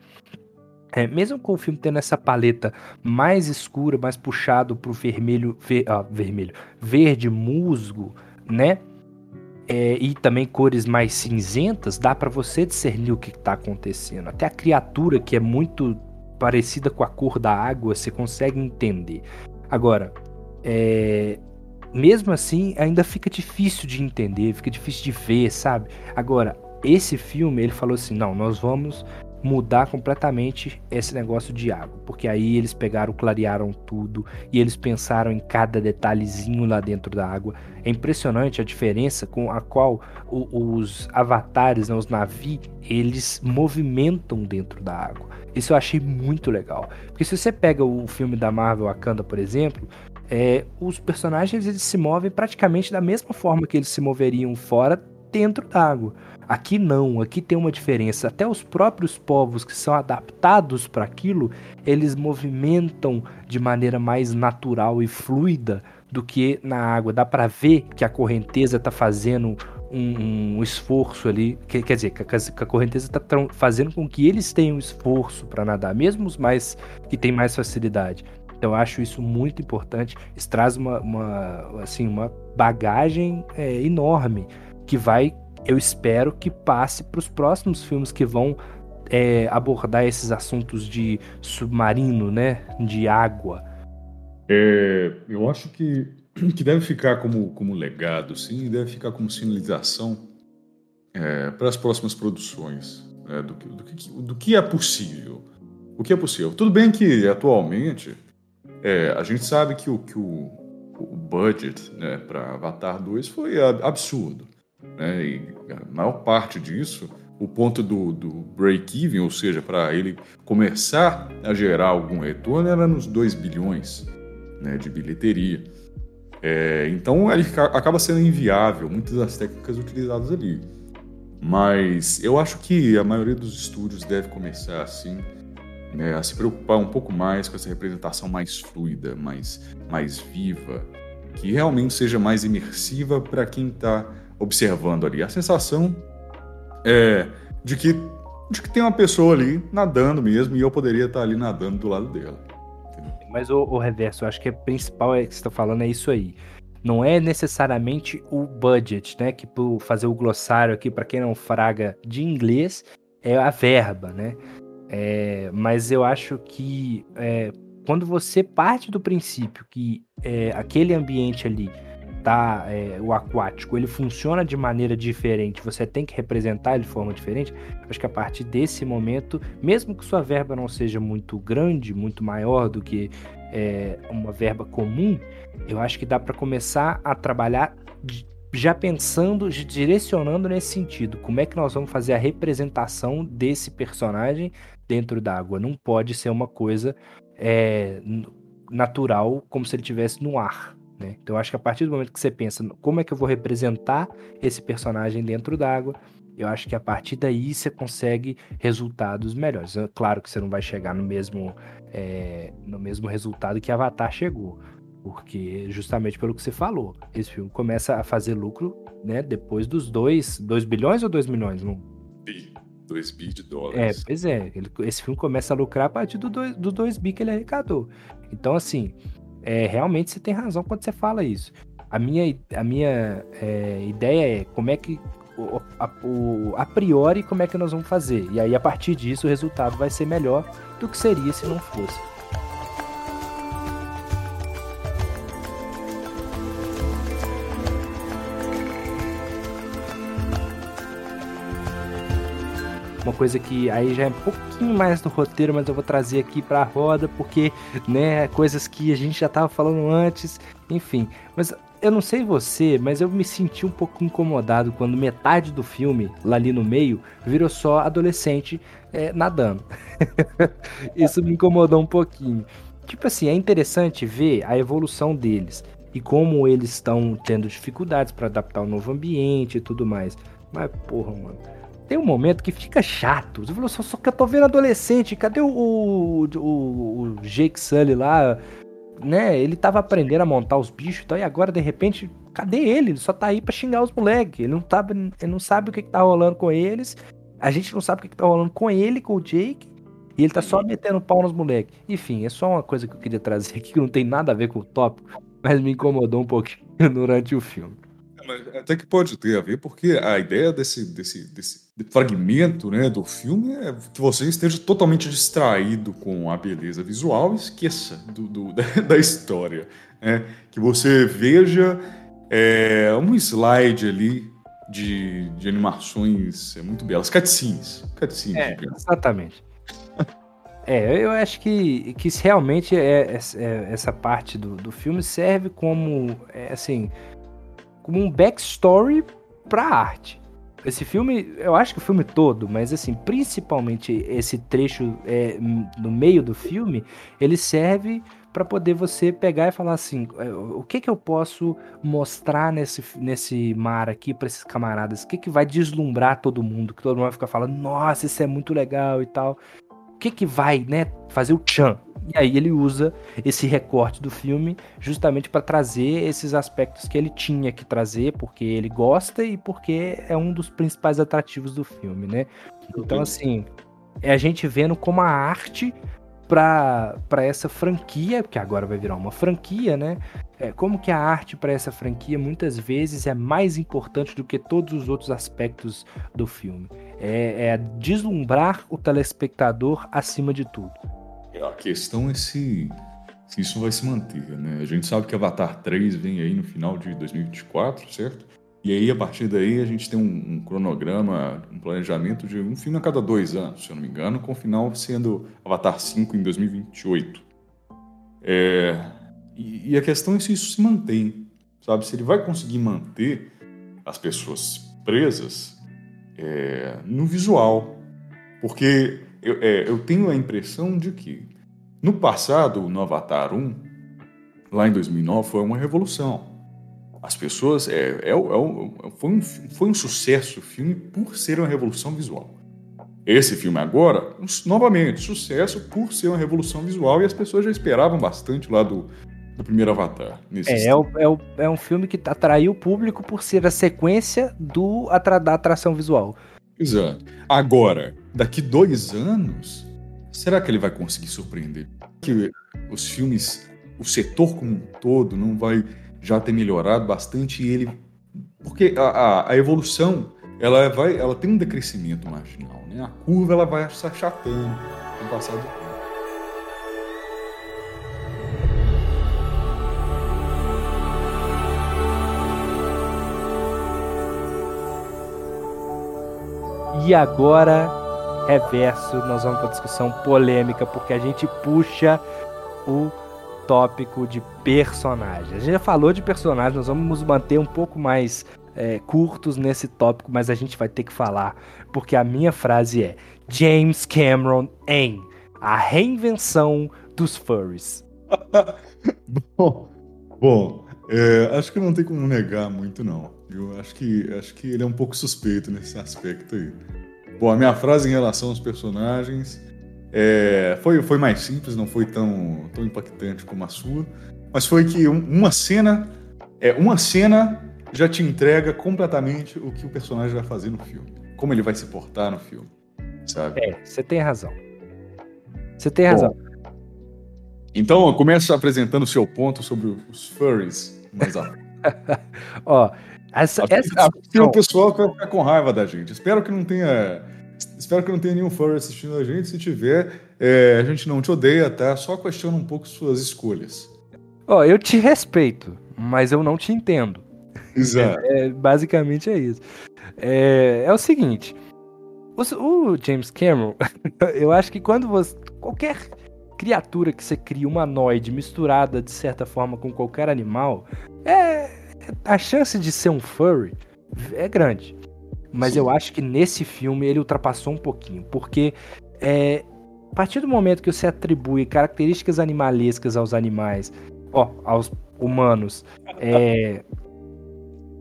Speaker 1: É, mesmo com o filme tendo essa paleta mais escura, mais puxado pro vermelho, ver, ah, vermelho, verde musgo, né? É, e também cores mais cinzentas, dá para você discernir o que está acontecendo. Até a criatura que é muito parecida com a cor da água, você consegue entender. Agora, é, mesmo assim, ainda fica difícil de entender, fica difícil de ver, sabe? Agora, esse filme, ele falou assim: não, nós vamos mudar completamente esse negócio de água, porque aí eles pegaram, clarearam tudo e eles pensaram em cada detalhezinho lá dentro da água. É impressionante a diferença com a qual o, os avatares, né, os navios, eles movimentam dentro da água. Isso eu achei muito legal, porque se você pega o filme da Marvel Wakanda, por exemplo, é, os personagens eles se movem praticamente da mesma forma que eles se moveriam fora dentro d'água. Aqui não, aqui tem uma diferença. Até os próprios povos que são adaptados para aquilo, eles movimentam de maneira mais natural e fluida do que na água. Dá para ver que a correnteza está fazendo um, um, esforço ali, que, quer dizer, que a, que a correnteza está fazendo com que eles tenham esforço para nadar, mesmo os mais que têm mais facilidade. Então, eu acho isso muito importante. Isso traz uma, uma assim, uma bagagem é, enorme que vai eu espero que passe para os próximos filmes que vão é, abordar esses assuntos de submarino, né? De água.
Speaker 3: É, eu acho que, que deve ficar como, como legado, sim, deve ficar como sinalização é, para as próximas produções né, do, do, que, do que é possível. O que é possível? Tudo bem que atualmente é, a gente sabe que o, que o, o budget né, para Avatar 2 foi absurdo. Né? E a maior parte disso, o ponto do, do break-even, ou seja, para ele começar a gerar algum retorno, era nos 2 bilhões né, de bilheteria. É, então ele acaba sendo inviável muitas das técnicas utilizadas ali. Mas eu acho que a maioria dos estúdios deve começar assim né, a se preocupar um pouco mais com essa representação mais fluida, mais, mais viva, que realmente seja mais imersiva para quem está observando ali. A sensação é de que, de que tem uma pessoa ali nadando mesmo e eu poderia estar ali nadando do lado dela.
Speaker 1: Mas o, o, reverso, eu acho que é principal é que você está falando é isso aí. Não é necessariamente o budget, né? Que por fazer o glossário aqui para quem não fraga de inglês é a verba, né? É, mas eu acho que é, quando você parte do princípio que é, aquele ambiente ali tá é, o aquático ele funciona de maneira diferente, você tem que representar ele de forma diferente. Acho que a partir desse momento, mesmo que sua verba não seja muito grande, muito maior do que é, uma verba comum, eu acho que dá para começar a trabalhar já pensando, direcionando nesse sentido. Como é que nós vamos fazer a representação desse personagem dentro d'água? Não pode ser uma coisa é, natural, como se ele estivesse no ar. Né? Então, eu acho que a partir do momento que você pensa como é que eu vou representar esse personagem dentro d'água, eu acho que a partir daí você consegue resultados melhores. É claro que você não vai chegar no mesmo, é, no mesmo resultado que Avatar chegou, porque justamente pelo que você falou, esse filme começa a fazer lucro né, depois dos 2 bilhões ou 2 milhões? Não...
Speaker 3: 2 bi de dólares.
Speaker 1: É, pois é. Ele, esse filme começa a lucrar a partir do 2 do dois bi que ele arrecadou. Então, assim, é, realmente você tem razão quando você fala isso. A minha, a minha é, ideia é como é que a, o, a priori como é que nós vamos fazer. E aí, a partir disso, o resultado vai ser melhor do que seria se não fosse. Uma coisa que aí já é um pouquinho mais do roteiro, mas eu vou trazer aqui pra roda, porque, né, coisas que a gente já tava falando antes, enfim. Mas eu não sei você, mas eu me senti um pouco incomodado quando metade do filme, lá ali no meio, virou só adolescente é, nadando. Isso me incomodou um pouquinho. Tipo assim, é interessante ver a evolução deles e como eles estão tendo dificuldades para adaptar ao novo ambiente e tudo mais. Mas, porra, mano tem um momento que fica chato. Você falou, só, só que eu tô vendo adolescente, cadê o, o, o, o Jake Sully lá? Né? Ele tava aprendendo a montar os bichos e tal, e agora, de repente, cadê ele? Ele só tá aí pra xingar os moleques. Ele não, tá, ele não sabe o que, que tá rolando com eles. A gente não sabe o que, que tá rolando com ele, com o Jake. E ele tá só metendo pau nos moleques. Enfim, é só uma coisa que eu queria trazer aqui que não tem nada a ver com o tópico, mas me incomodou um pouquinho durante o filme.
Speaker 3: É, até que pode ter a ver, porque a ideia desse, desse, desse fragmento né, do filme é que você esteja totalmente distraído com a beleza visual e esqueça do, do da, história. Né? Que você veja é, um slide ali de, de animações muito belas, cutscenes. cutscenes
Speaker 1: é, exatamente. É, eu acho que, que realmente é, é, é, essa parte do, do filme serve como, é, assim, como um backstory para a arte. Esse filme, eu acho que o filme todo, mas assim, principalmente esse trecho é, no meio do filme, ele serve para poder você pegar e falar assim, é, o que que eu posso mostrar nesse, nesse mar aqui para esses camaradas? O que que vai deslumbrar todo mundo? Que todo mundo vai ficar falando, nossa, isso é muito legal e tal. O que que vai, né, fazer o tchan? E aí ele usa esse recorte do filme justamente para trazer esses aspectos que ele tinha que trazer, porque ele gosta e porque é um dos principais atrativos do filme, né? Então, assim, é a gente vendo como a arte para essa franquia, que agora vai virar uma franquia, né? É, como que a arte para essa franquia muitas vezes é mais importante do que todos os outros aspectos do filme. É, é deslumbrar o telespectador acima de tudo.
Speaker 3: A questão é se, se isso vai se manter, né? A gente sabe que Avatar 3 vem aí no final de 2024, certo? E aí, a partir daí, a gente tem um, um, cronograma, um planejamento de um filme a cada dois anos, se eu não me engano, com o final sendo Avatar 5 em 2028. É, e, e, a questão é se isso se mantém, sabe? Se ele vai conseguir manter as pessoas presas é, no visual. Porque eu, é, eu tenho a impressão de que no passado, no Avatar 1, lá em 2009, foi uma revolução. As pessoas. É, é, é, foi, um, foi um sucesso o filme por ser uma revolução visual. Esse filme agora, novamente, sucesso por ser uma revolução visual e as pessoas já esperavam bastante lá do, do primeiro Avatar.
Speaker 1: É, é, o, é, o, é, um filme que atraiu o público por ser a sequência do, da atração visual.
Speaker 3: Exato. Agora, daqui dois anos, será que ele vai conseguir surpreender? Que os filmes, o setor como um todo, não vai já ter melhorado bastante e ele. Porque a, a, a evolução ela, vai, ela tem um decrescimento marginal. Né? A curva ela vai se achatando com o passar do tempo.
Speaker 1: E agora, reverso, nós vamos para discussão polêmica, porque a gente puxa o tópico de personagem. A gente já falou de personagem, nós vamos nos manter um pouco mais é, curtos nesse tópico, mas a gente vai ter que falar, porque a minha frase é James Cameron em A Reinvenção dos Furries.
Speaker 3: bom, bom é, acho que não tem como negar muito, não. Eu acho que, acho que ele é um pouco suspeito nesse aspecto aí. Bom, a minha frase em relação aos personagens é, foi, foi mais simples, não foi tão, tão impactante como a sua, mas foi que um, uma cena, é, uma cena já te entrega completamente o que o personagem vai fazer no filme, como ele vai se portar no filme, sabe?
Speaker 1: É, você tem razão. Você tem razão. Bom,
Speaker 3: então, começa apresentando o seu ponto sobre os furries mais
Speaker 1: Ó, essa,
Speaker 3: essa discussão... o pessoal vai ficar com raiva da gente. Espero que não tenha. Espero que não tenha nenhum furry assistindo a gente. Se tiver, é, a gente não te odeia, tá? Só questiona um pouco suas escolhas.
Speaker 1: Ó, eu te respeito, mas eu não te entendo.
Speaker 3: Exato.
Speaker 1: É, basicamente é isso. É, é o seguinte. O, o James Cameron, eu acho que quando você. Qualquer criatura que você cria humanoide misturada de certa forma com qualquer animal, é a chance de ser um furry é grande. Mas Sim. eu acho que nesse filme ele ultrapassou um pouquinho, porque é, a partir do momento que você atribui características animalescas aos animais, ó, aos humanos, é,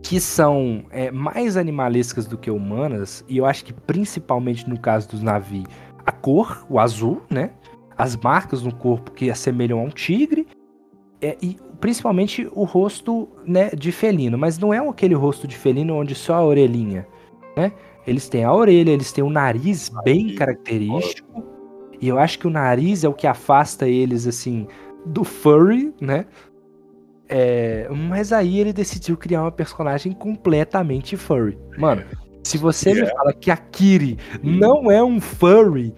Speaker 1: que são é, mais animalescas do que humanas, e eu acho que principalmente no caso dos navios, a cor, o azul, né? as marcas no corpo que assemelham a um tigre, é, e principalmente o rosto né, de felino, mas não é aquele rosto de felino onde só a orelhinha, né? Eles têm a orelha, eles têm o nariz bem característico, e eu acho que o nariz é o que afasta eles, assim, do furry, né? É, mas aí ele decidiu criar uma personagem completamente furry. Mano, se você yeah. me fala que a Kiri não é um furry,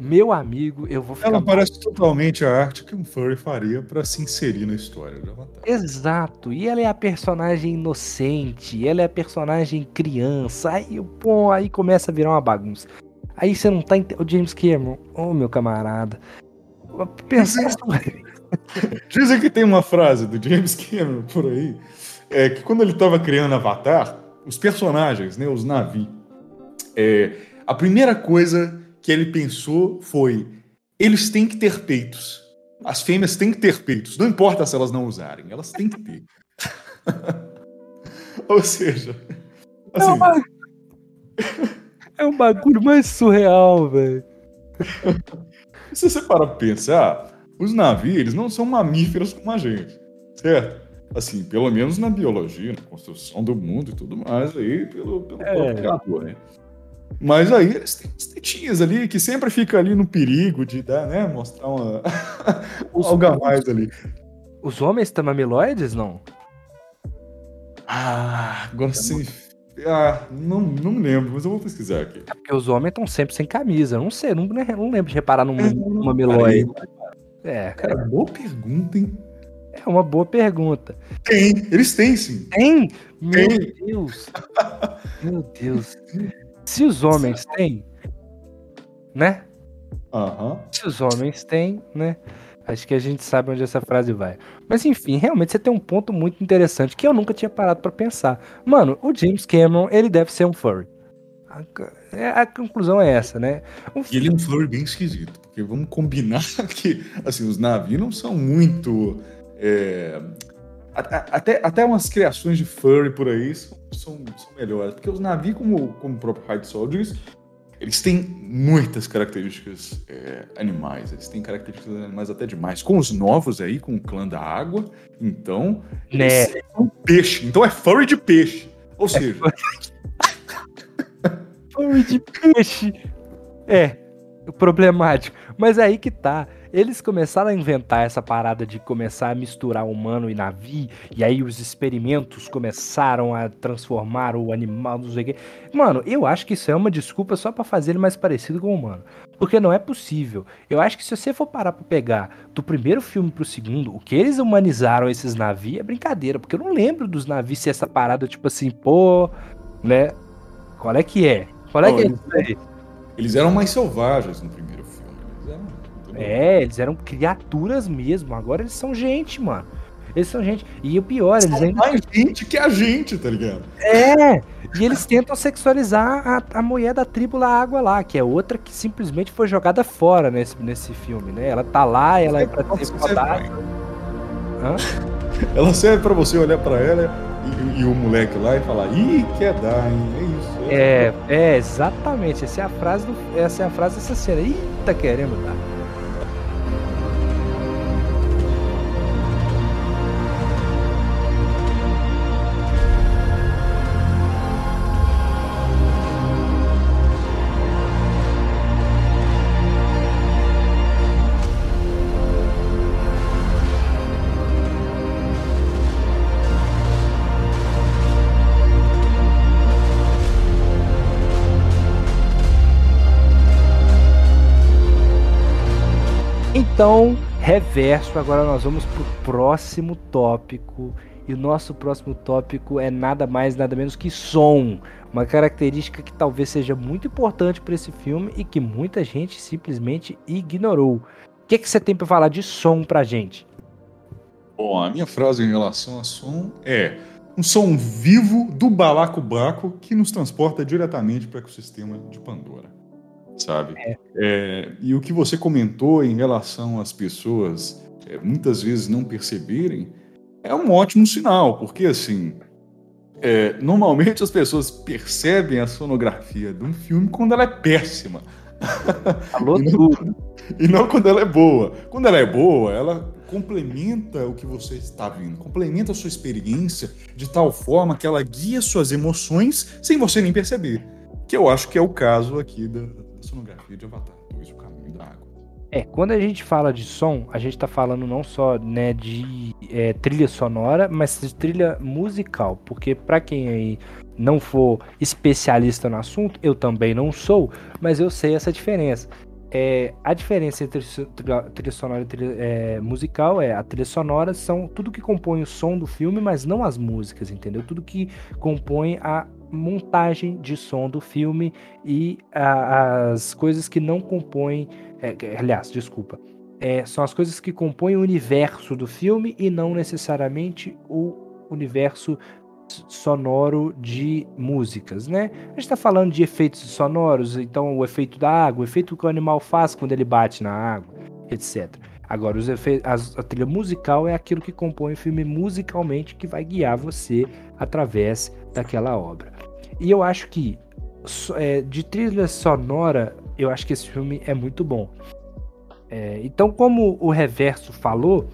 Speaker 1: meu amigo, eu vou ficar.
Speaker 3: Ela parece totalmente a arte que um furry faria para se inserir na história do Avatar.
Speaker 1: Exato. E ela é a personagem inocente, ela é a personagem criança. Aí, pô, aí começa a virar uma bagunça. Aí você não tá entendendo. O James Cameron, ô oh, meu camarada. Pensa.
Speaker 3: Dizem que tem uma frase do James Cameron por aí, é que quando ele estava criando Avatar, os personagens, né, os Navi, é, a primeira coisa que ele pensou foi: eles têm que ter peitos. As fêmeas têm que ter peitos. Não importa se elas não usarem, elas têm que ter. Ou seja.
Speaker 1: Assim, é, uma... é um bagulho mais surreal, velho.
Speaker 3: Se você para pra pensar, os navios eles não são mamíferos como a gente, certo? Assim, pelo menos na biologia, na construção do mundo e tudo mais, aí, pelo, pelo é. próprio criador, né? Mas aí eles têm umas tetinhas ali que sempre fica ali no perigo de dar, né? Mostrar uma. Os, algo a mais ali.
Speaker 1: Os homens têm mamiloides, não?
Speaker 3: Ah, agora sim. Ah, não, não lembro, mas eu vou pesquisar aqui.
Speaker 1: É porque os homens estão sempre sem camisa. Não sei, não, não lembro de reparar num, é, mamiloide.
Speaker 3: É. Cara, boa pergunta, hein?
Speaker 1: É uma boa pergunta.
Speaker 3: Tem, eles têm sim.
Speaker 1: Tem? Meu tem. Deus. Meu Deus. Se os homens têm, né?
Speaker 3: Uhum.
Speaker 1: Se os homens têm, né? Acho que a gente sabe onde essa frase vai. Mas enfim, realmente você tem um ponto muito interessante que eu nunca tinha parado para pensar. Mano, o James Cameron, ele deve ser um furry. A, é, a conclusão é essa, né?
Speaker 3: Um e ele é um furry bem esquisito, porque vamos combinar que assim, os navios não são muito. É, até, até umas criações de furry por aí são, são, são melhores. Porque os navios, como, como o próprio Hide Soldiers, eles têm muitas características é, animais, eles têm características animais até demais. Com os novos aí, com o clã da água, então.
Speaker 1: Né?
Speaker 3: Um peixe. Então é furry de peixe. Ou é seja.
Speaker 1: furry de peixe. É, problemático. Mas é aí que tá. Eles começaram a inventar essa parada de começar a misturar humano e navio, e aí os experimentos começaram a transformar o animal, não sei o quê. Mano, eu acho que isso é uma desculpa só para fazer ele mais parecido com o humano. Porque não é possível. Eu acho que se você for parar pra pegar do primeiro filme pro segundo, o que eles humanizaram esses navios é brincadeira. Porque eu não lembro dos navios ser essa parada, tipo assim, pô, né? Qual é que é? Qual é oh, que é
Speaker 3: isso aí? Eles eram mais selvagens no primeiro
Speaker 1: é, eles eram criaturas mesmo. Agora eles são gente, mano. Eles são gente. E o pior, eles são
Speaker 3: ainda. mais gente que a gente, tá ligado?
Speaker 1: É! E eles tentam sexualizar a, a mulher da tribo La Água lá, que é outra que simplesmente foi jogada fora nesse, nesse filme, né? Ela tá lá, ela é pra ser podada.
Speaker 3: Ela serve pra você olhar pra ela e, e, o moleque lá e falar, ih, quer dar, hein? É isso.
Speaker 1: É, é, exatamente. Essa é a frase do, essa é a frase dessa cena. Ih, tá querendo dar. Então, reverso, agora nós vamos pro próximo tópico. E o nosso próximo tópico é nada mais, nada menos que som. Uma característica que talvez seja muito importante para esse filme e que muita gente simplesmente ignorou. O que, que você tem para falar de som pra gente?
Speaker 3: Bom, a minha frase em relação a som é um som vivo do balacobaco que nos transporta diretamente para o ecossistema de Pandora sabe? É. É, e o que você comentou em relação às pessoas é, muitas vezes não perceberem é um ótimo sinal, porque assim, é, normalmente as pessoas percebem a sonografia de um filme quando ela é péssima.
Speaker 1: Falou e, não,
Speaker 3: e não quando ela é boa. Quando ela é boa, ela complementa o que você está vendo, complementa a sua experiência de tal forma que ela guia suas emoções sem você nem perceber. Que eu acho que é o caso aqui da, sonografia de Avatar 2, O Caminho da Água.
Speaker 1: É, quando a gente fala de som, a gente está falando não só né, de é, trilha sonora, mas de trilha musical, porque para quem aí não for especialista no assunto, eu também não sou, mas eu sei essa diferença. É, a diferença entre trilha sonora e trilha é, musical é a trilha sonora são tudo que compõe o som do filme, mas não as músicas, entendeu? Tudo que compõe a montagem de som do filme e a, as coisas que não compõem. É, aliás, desculpa. É, são as coisas que compõem o universo do filme e não necessariamente o universo sonoro de músicas, né? A gente está falando de efeitos sonoros, então o efeito da água, o efeito que o animal faz quando ele bate na água, etc. Agora, os efeitos, a, a trilha musical é aquilo que compõe o filme musicalmente que vai guiar você através daquela obra. E eu acho que é, de trilha sonora, eu acho que esse filme é muito bom. É, então, como o Reverso falou,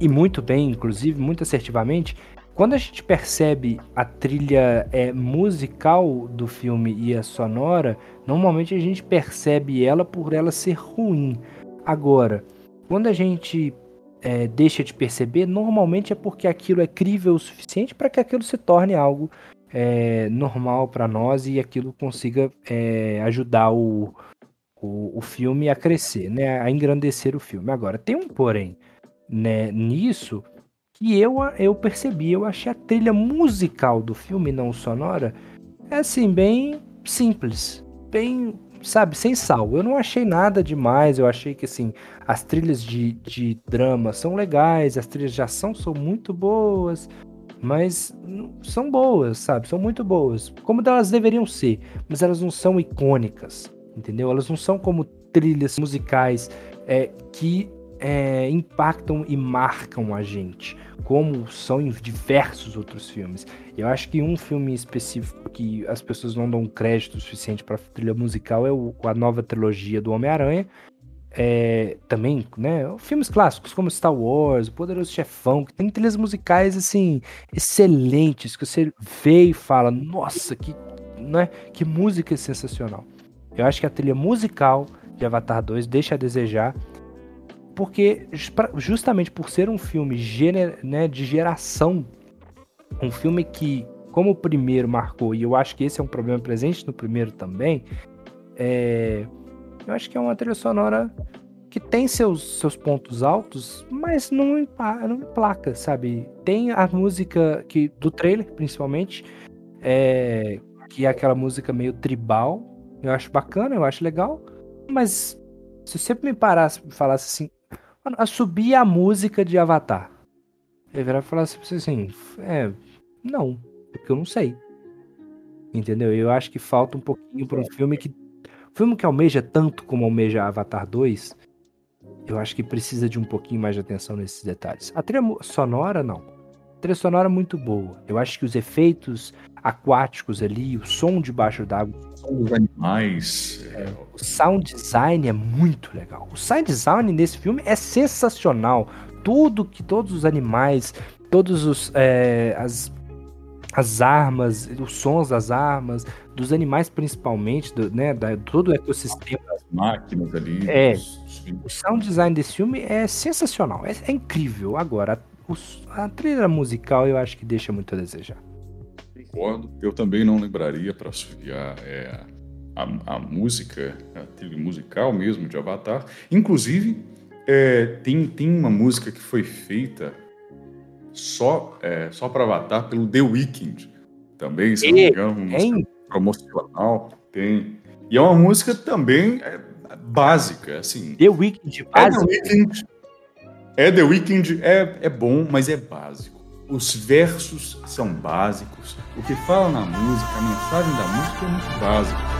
Speaker 1: e muito bem, inclusive, muito assertivamente, quando a gente percebe a trilha é, musical do filme e a sonora, normalmente a gente percebe ela por ela ser ruim. Agora, quando a gente é, deixa de perceber, normalmente é porque aquilo é crível o suficiente para que aquilo se torne algo é, normal para nós e aquilo consiga é, ajudar o, o, o, filme a crescer, né, a engrandecer o filme. Agora, tem um porém né, nisso que eu, eu percebi, eu achei a trilha musical do filme, não sonora, é assim, bem simples, bem, sabe, sem sal. Eu não achei nada demais, eu achei que, assim, as trilhas de, de drama são legais, as trilhas de ação são muito boas, mas são boas, sabe? São muito boas, como elas deveriam ser, mas elas não são icônicas, entendeu? Elas não são como trilhas musicais é, que é, impactam e marcam a gente, como são em diversos outros filmes. Eu acho que um filme específico que as pessoas não dão crédito suficiente para trilha musical é o, a nova trilogia do Homem-Aranha. É, também, né, filmes clássicos como Star Wars, O Poderoso Chefão, que tem trilhas musicais assim excelentes que você vê e fala, nossa, que, né, que música sensacional. Eu acho que a trilha musical de Avatar 2 deixa a desejar porque justamente por ser um filme gener, né, de geração, um filme que, como o primeiro marcou, e eu acho que esse é um problema presente no primeiro também, é, eu acho que é uma trilha sonora que tem seus, seus pontos altos, mas não, não placa, sabe? Tem a música que do trailer, principalmente, é, que é aquela música meio tribal. Eu acho bacana, eu acho legal, mas se você me parasse e falasse assim, a subir a música de Avatar. Ele virar e falar assim, é, não, porque eu não sei. Entendeu? Eu acho que falta um pouquinho para um filme que. Filme que almeja tanto como almeja Avatar 2, eu acho que precisa de um pouquinho mais de atenção nesses detalhes. A trilha sonora, não. A trilha sonora é muito boa. Eu acho que os efeitos aquáticos ali, o som debaixo d'água.
Speaker 3: Os animais.
Speaker 1: É, o sound design é muito legal. O sound design nesse filme é sensacional. Tudo que todos os animais, todos os é, as, as armas, os sons das armas, dos animais principalmente, do, né, da, todo o ecossistema.
Speaker 3: As máquinas ali.
Speaker 1: É. O sound design desse filme é sensacional, é, é incrível. Agora, a, a trilha musical eu acho que deixa muito a desejar
Speaker 3: concordo. Eu também não lembraria para associar é, a, a, música, a trilha musical mesmo de Avatar. Inclusive, é, tem, tem uma música que foi feita só, é, só para Avatar pelo The Weeknd. Também, se não me engano, uma música promocional. Tem. E é uma música também é, básica, assim.
Speaker 1: The Weeknd, básico. É The Weeknd,
Speaker 3: é, The Weeknd é, é bom, mas é básico os versos são básicos, o que fala na música, a mensagem da música é muito básica.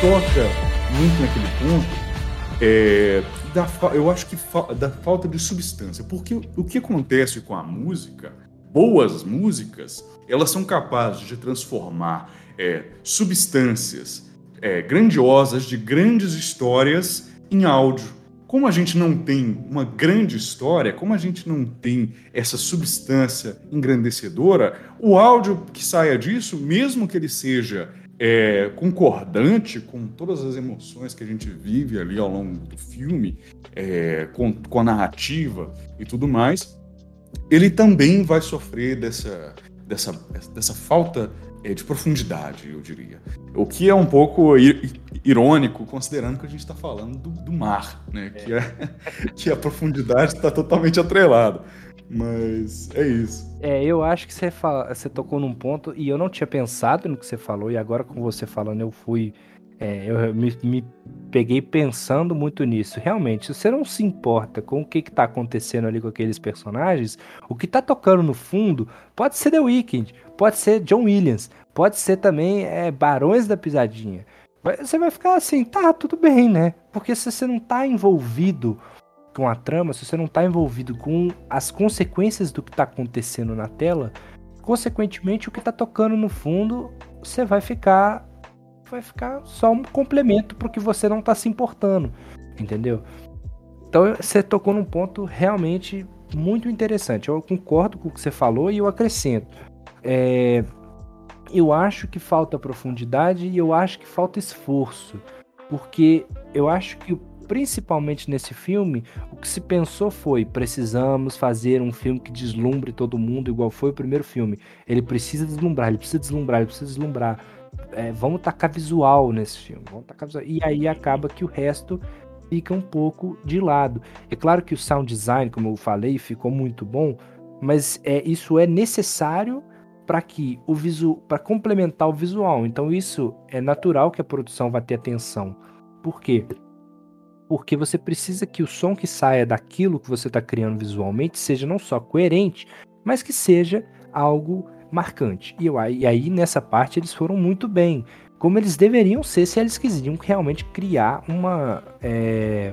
Speaker 3: Toca muito naquele ponto é, da, eu acho que fa, da falta de substância. Porque o que acontece com a música, boas músicas, elas são capazes de transformar é, substâncias é, grandiosas de grandes histórias em áudio. Como a gente não tem uma grande história, como a gente não tem essa substância engrandecedora, o áudio que saia disso, mesmo que ele seja é, concordante com todas as emoções que a gente vive ali ao longo do filme, é, com, com a narrativa e tudo mais, ele também vai sofrer dessa, dessa, dessa falta é, de profundidade, eu diria. O que é um pouco irônico, considerando que a gente está falando do, do, mar, né? Que, é, que a profundidade está totalmente atrelada. Mas é isso.
Speaker 1: É, eu acho que você, fala, você tocou num ponto e eu não tinha pensado no que você falou, e agora com você falando, eu fui. É, eu me, me, peguei pensando muito nisso. Realmente, se você não se importa com o que, está acontecendo ali com aqueles personagens, o que está tocando no fundo pode ser The Weeknd, pode ser John Williams, pode ser também é, Barões da Pisadinha. Você vai ficar assim, tá, tudo bem, né? Porque se você não está envolvido com a trama, se você não está envolvido com as consequências do que está acontecendo na tela, consequentemente o que está tocando no fundo, você vai ficar vai ficar só um complemento para o que você não está se importando, entendeu? Então você tocou num ponto realmente muito interessante. Eu concordo com o que você falou e eu acrescento. É, eu acho que falta profundidade e eu acho que falta esforço, porque eu acho que principalmente nesse filme, o que se pensou foi: precisamos fazer um filme que deslumbre todo mundo, igual foi o primeiro filme. Ele precisa deslumbrar, ele precisa deslumbrar, ele precisa deslumbrar. É, vamos tacar visual nesse filme. Vamos tacar visual. E aí acaba que o resto fica um pouco de lado. É claro que o sound design, como eu falei, ficou muito bom, mas é, isso é necessário para que o visual, para complementar o visual. Então isso é natural que a produção vá ter atenção. Por quê? Porque você precisa que o som que saia daquilo que você está criando visualmente seja não só coerente, mas que seja algo marcante. E, eu, e aí nessa parte eles foram muito bem, como eles deveriam ser se eles quisessem realmente criar uma é,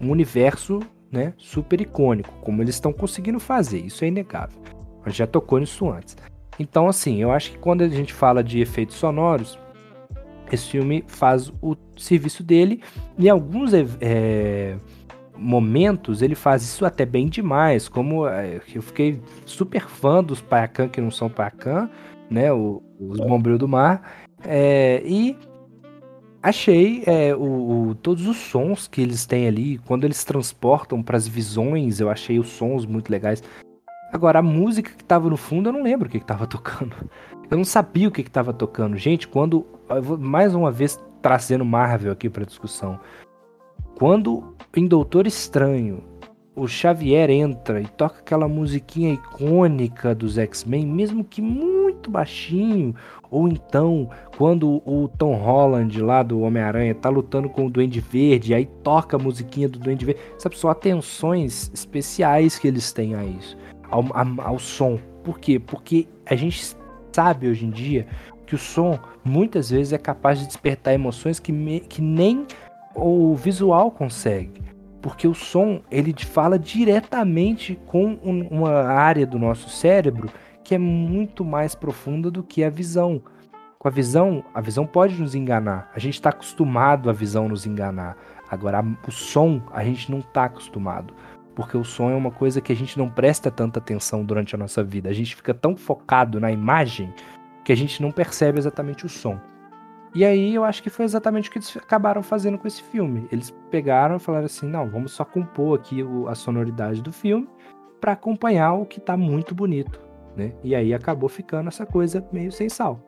Speaker 1: um universo né, super icônico, como eles estão conseguindo fazer. Isso é inegável. A gente já tocou nisso antes. Então, assim, eu acho que quando a gente fala de efeitos sonoros, esse filme faz o serviço dele. Em alguns é, momentos ele faz isso até bem demais. Como é, eu fiquei super fã dos Payakan que não são Payakan, né? O, os Bombril do Mar. É, e achei é, o, o, todos os sons que eles têm ali, quando eles transportam para as visões, eu achei os sons muito legais. Agora, a música que tava no fundo, eu não lembro o que, que tava tocando. Eu não sabia o que, que tava tocando. Gente, quando. mais uma vez trazendo Marvel aqui pra discussão. Quando em Doutor Estranho o Xavier entra e toca aquela musiquinha icônica dos X-Men, mesmo que muito baixinho, ou então quando o Tom Holland lá do Homem-Aranha tá lutando com o Duende Verde, aí toca a musiquinha do Duende Verde, sabe, são atenções especiais que eles têm a isso ao, ao som. Por quê? Porque a gente sabe hoje em dia que o som muitas vezes é capaz de despertar emoções que, me, que nem o visual consegue. Porque o som ele fala diretamente com um, uma área do nosso cérebro que é muito mais profunda do que a visão. Com a visão, a visão pode nos enganar. A gente está acostumado a visão nos enganar. Agora, o som, a gente não está acostumado porque o som é uma coisa que a gente não presta tanta atenção durante a nossa vida. A gente fica tão focado na imagem que a gente não percebe exatamente o som. E aí eu acho que foi exatamente o que eles acabaram fazendo com esse filme. Eles pegaram e falaram assim: não, vamos só compor aqui a sonoridade do filme para acompanhar o que tá muito bonito, né? E aí acabou ficando essa coisa meio sem sal.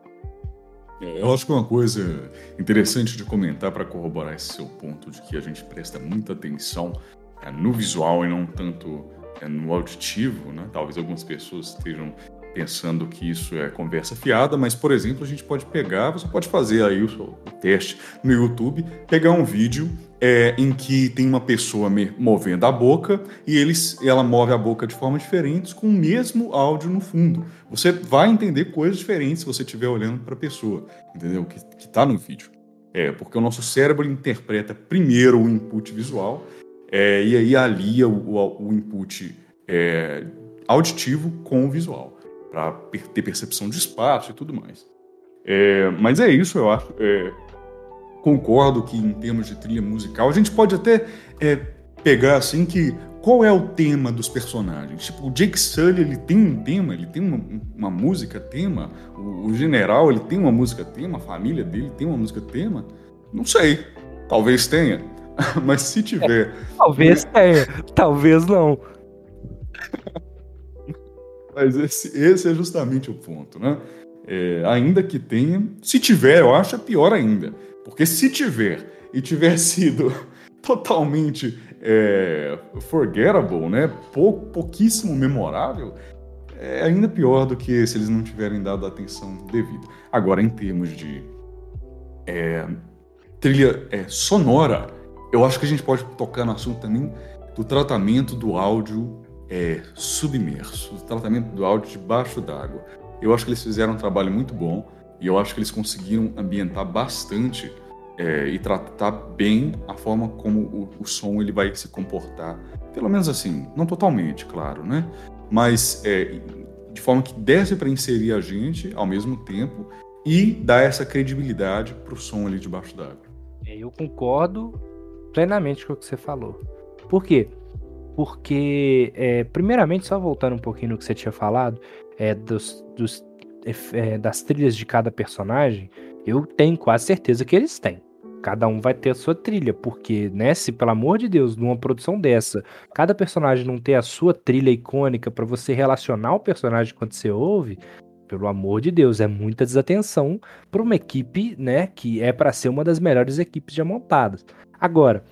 Speaker 3: É, eu acho que uma coisa interessante de comentar para corroborar esse seu ponto de que a gente presta muita atenção é, no visual e não tanto é, no auditivo, né? Talvez algumas pessoas estejam pensando que isso é conversa fiada, mas, por exemplo, a gente pode pegar, você pode fazer aí o, o teste no YouTube, pegar um vídeo é, em que tem uma pessoa movendo a boca e eles, ela move a boca de formas diferentes com o mesmo áudio no fundo. Você vai entender coisas diferentes se você estiver olhando para a pessoa, entendeu? Que está no vídeo. É, porque o nosso cérebro interpreta primeiro o input visual é, e aí alia o, o input é, auditivo com o visual, para ter percepção de espaço e tudo mais. É, mas é isso, eu acho. É, concordo que em termos de trilha musical, a gente pode até é, pegar assim que qual é o tema dos personagens? Tipo, o Jake Sully, ele tem um tema, ele tem uma, uma música tema, o, o, general, ele tem uma música tema, a família dele tem uma música tema? Não sei, talvez tenha. Mas se tiver.
Speaker 1: Talvez tenha, talvez não.
Speaker 3: Mas esse, esse é justamente o ponto, né? É, ainda que tenha, se tiver, eu acho é pior ainda. Porque se tiver e tiver sido totalmente é, forgettable, né? Pou, pouquíssimo memorável, é ainda pior do que se eles não tiverem dado a atenção devida. Agora, em termos de é, trilha é, sonora, eu acho que a gente pode tocar no assunto também do tratamento do áudio é, submerso, do tratamento do áudio debaixo d'água. Eu acho que eles fizeram um trabalho muito bom e eu acho que eles conseguiram ambientar bastante é, e tratar bem a forma como o, o, som ele vai se comportar. Pelo menos assim, não totalmente, claro, né? Mas é, de forma que desse para inserir a gente ao mesmo tempo e dar essa credibilidade para o som ali debaixo d'água.
Speaker 1: É, eu concordo plenamente com o que você falou. Por quê? Porque, é, primeiramente, só voltando um pouquinho no que você tinha falado, é, dos, dos é, das trilhas de cada personagem, eu tenho quase certeza que eles têm. cada um vai ter a sua trilha, porque, né, se pelo amor de Deus, numa produção dessa, cada personagem não ter a sua trilha icônica para você relacionar o personagem quando você ouve, pelo amor de Deus, é muita desatenção para uma equipe, né, que é para ser uma das melhores equipes já montadas. Agora,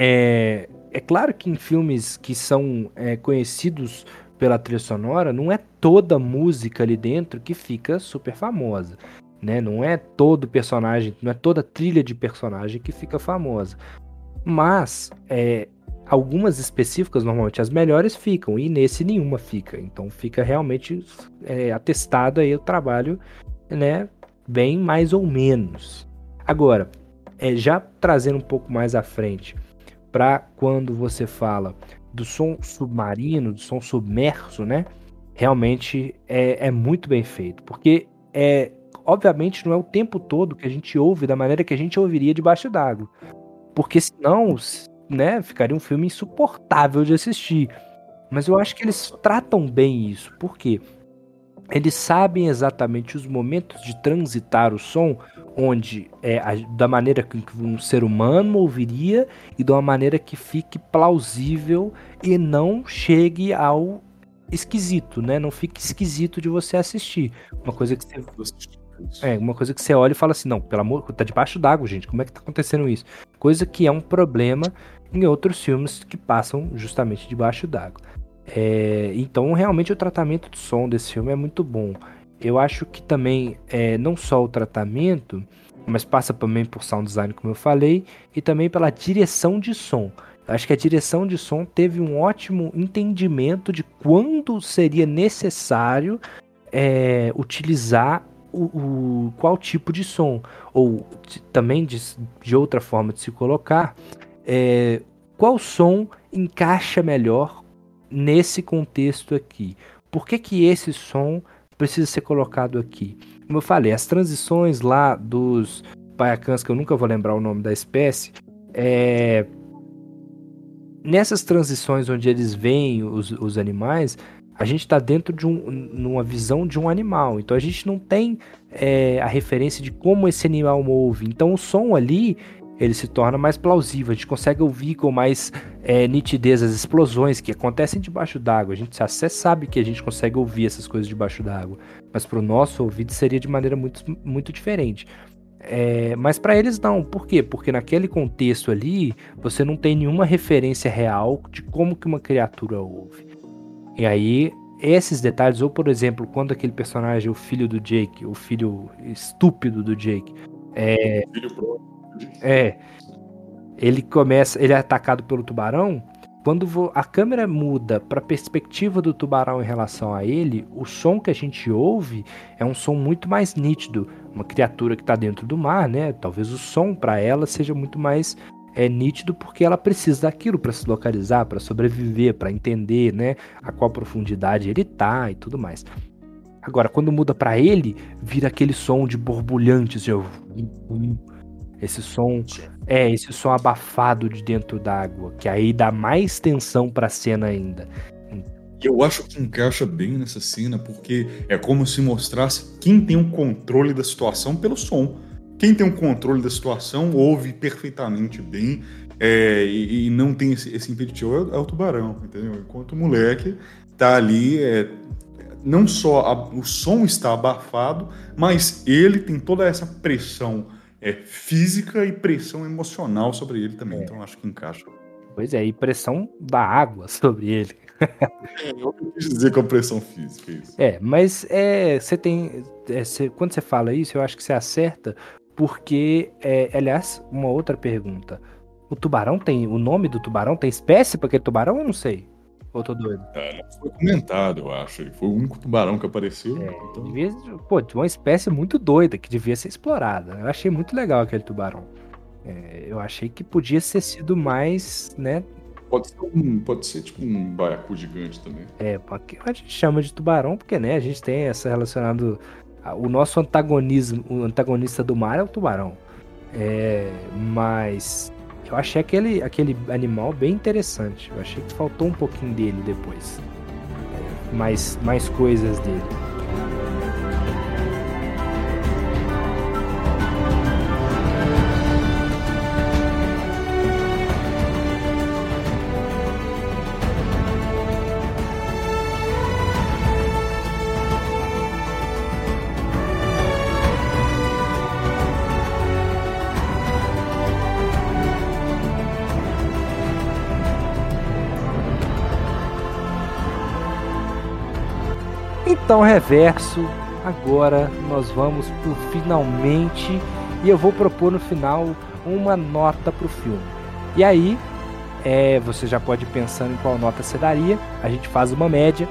Speaker 1: é, é claro que em filmes que são é, conhecidos pela trilha sonora, não é toda música ali dentro que fica super famosa né? Não é todo personagem, não é toda trilha de personagem que fica famosa. Mas é, algumas específicas, normalmente as melhores ficam, e nesse nenhuma fica. Então fica realmente é, atestado aí o trabalho, né? Bem mais ou menos. Agora, é, já trazendo um pouco mais à frente, para quando você fala do som submarino, do som submerso, né? Realmente é, é muito bem feito, porque é, obviamente não é o tempo todo que a gente ouve da maneira que a gente ouviria debaixo d'água. Porque senão, né, ficaria um filme insuportável de assistir. Mas eu acho que eles tratam bem isso. Por quê? Eles sabem exatamente os momentos de transitar o som, onde é a, da maneira que um ser humano ouviria e de uma maneira que fique plausível e não chegue ao esquisito, né? Não fique esquisito de você assistir. Uma coisa que você é, uma coisa que você olha e fala assim, não, pelo amor, tá debaixo d'água, gente, como é que tá acontecendo isso? Coisa que é um problema em outros filmes que passam justamente debaixo d'água. É, então, realmente, o tratamento de som desse filme é muito bom. Eu acho que também, é, não só o tratamento, mas passa também por sound design, como eu falei, e também pela direção de som. Eu acho que a direção de som teve um ótimo entendimento de quando seria necessário é, utilizar o, o, qual tipo de som, ou também de, de outra forma de se colocar, é, qual som encaixa melhor nesse contexto aqui. Por que, que esse som precisa ser colocado aqui? Como eu falei, as transições lá dos paiacãs, que eu nunca vou lembrar o nome da espécie, é... nessas transições onde eles veem os, os animais, a gente está dentro de um, numa visão de um animal. Então a gente não tem é, a referência de como esse animal ouve. Então o som ali ele se torna mais plausível. A gente consegue ouvir com mais é, nitidez as explosões que acontecem debaixo d'água. A gente até sabe que a gente consegue ouvir essas coisas debaixo d'água, mas para o nosso ouvido seria de maneira muito, muito diferente. É, mas para eles não. Por quê? Porque naquele contexto ali você não tem nenhuma referência real de como que uma criatura ouve. E aí, esses detalhes, ou por exemplo, quando aquele personagem, o filho do Jake, o filho estúpido do Jake, é. É. Ele começa. Ele é atacado pelo tubarão. Quando a câmera muda para a perspectiva do tubarão em relação a ele, o som que a gente ouve é um som muito mais nítido. Uma criatura que está dentro do mar, né? Talvez o som para ela seja muito mais é nítido porque ela precisa daquilo para se localizar, para sobreviver, para entender, né, a qual profundidade ele tá e tudo mais. Agora, quando muda para ele, vira aquele som de borbulhantes, eu... esse som é esse som abafado de dentro d'água, que aí dá mais tensão para a cena ainda.
Speaker 3: Eu acho que encaixa bem nessa cena, porque é como se mostrasse quem tem o controle da situação pelo som. Quem tem o um controle da situação ouve perfeitamente bem é, e, e, não tem esse, esse impeditivo é, é, o tubarão, entendeu? Enquanto o moleque tá ali, é, não só a, o som está abafado, mas ele tem toda essa pressão é, física e pressão emocional sobre ele também. É. Então acho que encaixa.
Speaker 1: Pois é, e pressão da água sobre ele.
Speaker 3: É, eu quis dizer com a pressão física. Isso.
Speaker 1: É, mas é, você tem. É, cê, quando você fala isso, eu acho que você acerta, porque, é, aliás, uma outra pergunta. O tubarão tem. O nome do tubarão tem espécie para aquele tubarão? Eu não sei. Ou tô doido?
Speaker 3: É, não foi comentado, eu acho. Ele foi o único tubarão que apareceu. É,
Speaker 1: então... devia, pô, uma espécie muito doida que devia ser explorada. Eu achei muito legal aquele tubarão. É, eu achei que podia ter sido mais, né?
Speaker 3: Pode ser, um, pode ser tipo um baiacu gigante também.
Speaker 1: É, porque a gente chama de tubarão porque, né, a gente tem essa relacionado o nosso antagonismo, o antagonista do mar é o tubarão. É, mas eu achei aquele, aquele animal bem interessante. Eu achei que faltou um pouquinho dele depois. Mais, mais coisas dele. Botão reverso. Agora nós vamos pro finalmente e eu vou propor no final uma nota pro filme. E aí, é, você já pode ir pensando em qual nota você daria. A gente faz uma média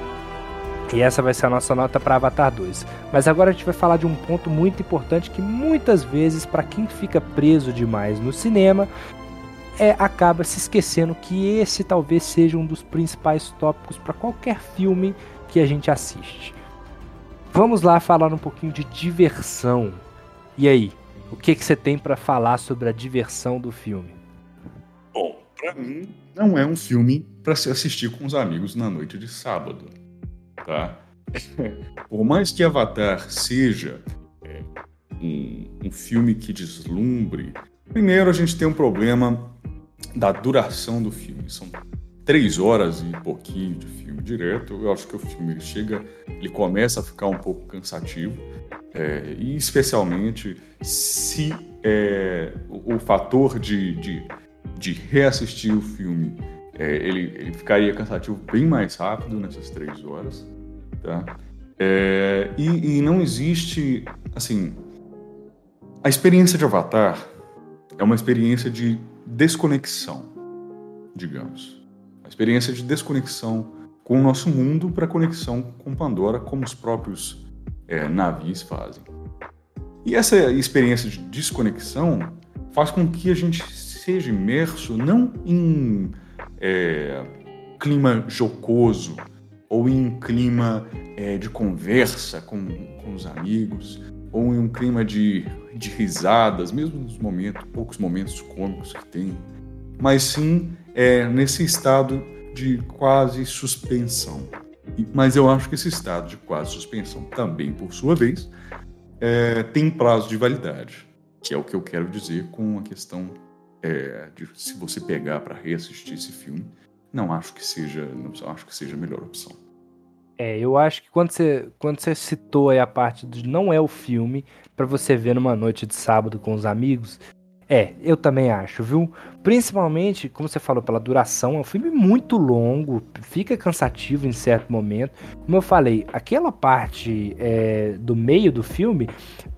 Speaker 1: e essa vai ser a nossa nota para Avatar 2. Mas agora a gente vai falar de um ponto muito importante que muitas vezes, para quem fica preso demais no cinema, é, acaba se esquecendo que esse talvez seja um dos principais tópicos para qualquer filme que a gente assiste. Vamos lá falar um pouquinho de diversão. E aí, o que, que você tem para falar sobre a diversão do filme?
Speaker 3: Bom, para mim, não é um filme para se assistir com os amigos na noite de sábado tá? Por mais que Avatar seja é, um, um filme que deslumbre, primeiro a gente tem um problema da duração do filme. São três horas e pouquinho de filme direto. Eu acho que o filme ele chega, ele começa a ficar um pouco cansativo, é, e especialmente se é, o, o, fator de, de, de, reassistir o filme é, ele, ele ficaria cansativo bem mais rápido nessas três horas. Tá? É, e, e não existe, assim, a experiência de Avatar é uma experiência de desconexão, digamos. A experiência de desconexão com o nosso mundo para conexão com Pandora, como os próprios é, navios fazem. E essa experiência de desconexão faz com que a gente seja imerso não em é, clima jocoso, ou em clima é, de conversa com, com os amigos, ou em um clima de, de risadas, mesmo nos momentos, poucos momentos cômicos que tem, mas sim é, nesse estado de quase suspensão. Mas eu acho que esse estado de quase suspensão também, por sua vez, é, tem prazo de validade, que é o que eu quero dizer com a questão é, de se você pegar para reassistir esse filme, não acho que seja, não acho que seja a melhor opção.
Speaker 1: É, eu acho que quando você, quando você citou aí a parte de não é o filme para você ver numa noite de sábado com os amigos, é, eu também acho, viu? Principalmente, como você falou, pela duração, é um filme muito longo, fica cansativo em certo momento. Como eu falei, aquela parte é, do meio do filme,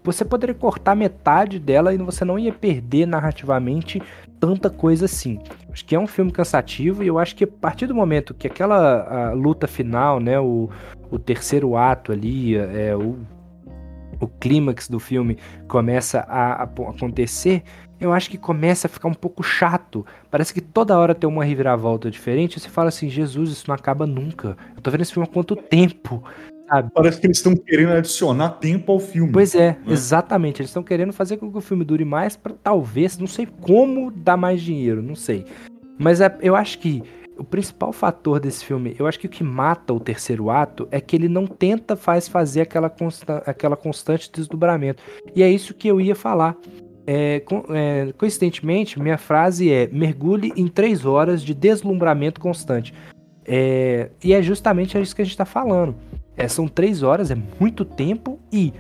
Speaker 1: você poderia cortar metade dela e você não ia perder narrativamente tanta coisa assim. Acho que é um filme cansativo e eu acho que a partir do momento que aquela luta final, né, o, o terceiro ato ali, é, o, o clímax do filme começa a, a, acontecer, eu acho que começa a ficar um pouco chato. Parece que toda hora tem uma reviravolta diferente. E você fala assim, Jesus, isso não acaba nunca. Eu tô vendo esse filme há quanto tempo?
Speaker 3: sabe? Parece que eles estão querendo adicionar tempo ao filme.
Speaker 1: Pois é, né? exatamente. Eles estão querendo fazer com que o filme dure mais para talvez, não sei como dar mais dinheiro, não sei. Mas é, eu acho que o principal fator desse filme, eu acho que o que mata o terceiro ato é que ele não tenta faz fazer aquela, consta aquela constante desdobramento. E é isso que eu ia falar. É, é, coincidentemente, minha frase é: mergulhe em três horas de deslumbramento constante. É, e é justamente isso que a gente está falando. É, são três horas, é muito tempo e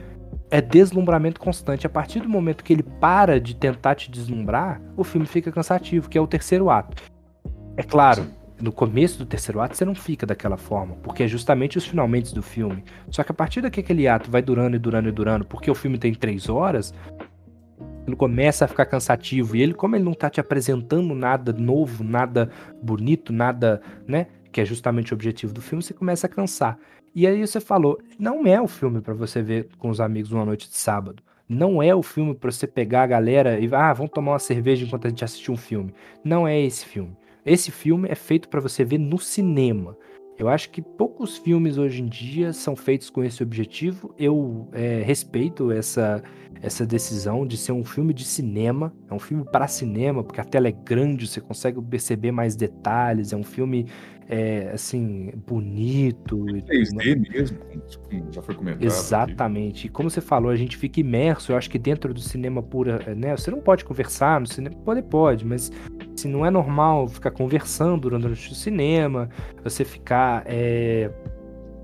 Speaker 1: é deslumbramento constante. A partir do momento que ele para de tentar te deslumbrar, o filme fica cansativo, que é o terceiro ato. É claro, no começo do terceiro ato você não fica daquela forma, porque é justamente os finalmente do filme. Só que a partir daqui aquele ato vai durando e durando e durando, porque o filme tem três horas, ele começa a ficar cansativo. E ele, como ele não tá te apresentando nada novo, nada bonito, nada, né? Que é justamente o objetivo do filme, você começa a cansar. E aí você falou, não é o filme para você ver com os amigos uma noite de sábado. Não é o filme para você pegar a galera e ah, vamos tomar uma cerveja enquanto a gente assiste um filme. Não é esse filme. Esse filme é feito para você ver no cinema. Eu acho que poucos filmes hoje em dia são feitos com esse objetivo. Eu é, respeito essa, essa decisão de ser um filme de cinema. É um filme para cinema, porque a tela é grande, você consegue perceber mais detalhes. É um filme é, assim, bonito.
Speaker 3: 3D mesmo, já foi comentado.
Speaker 1: Exatamente. Aqui. E como você falou, a gente fica imerso. Eu acho que dentro do cinema pura, né? Você não pode conversar no cinema. Pode, pode, mas assim, não é normal ficar conversando durante o cinema, você ficar é,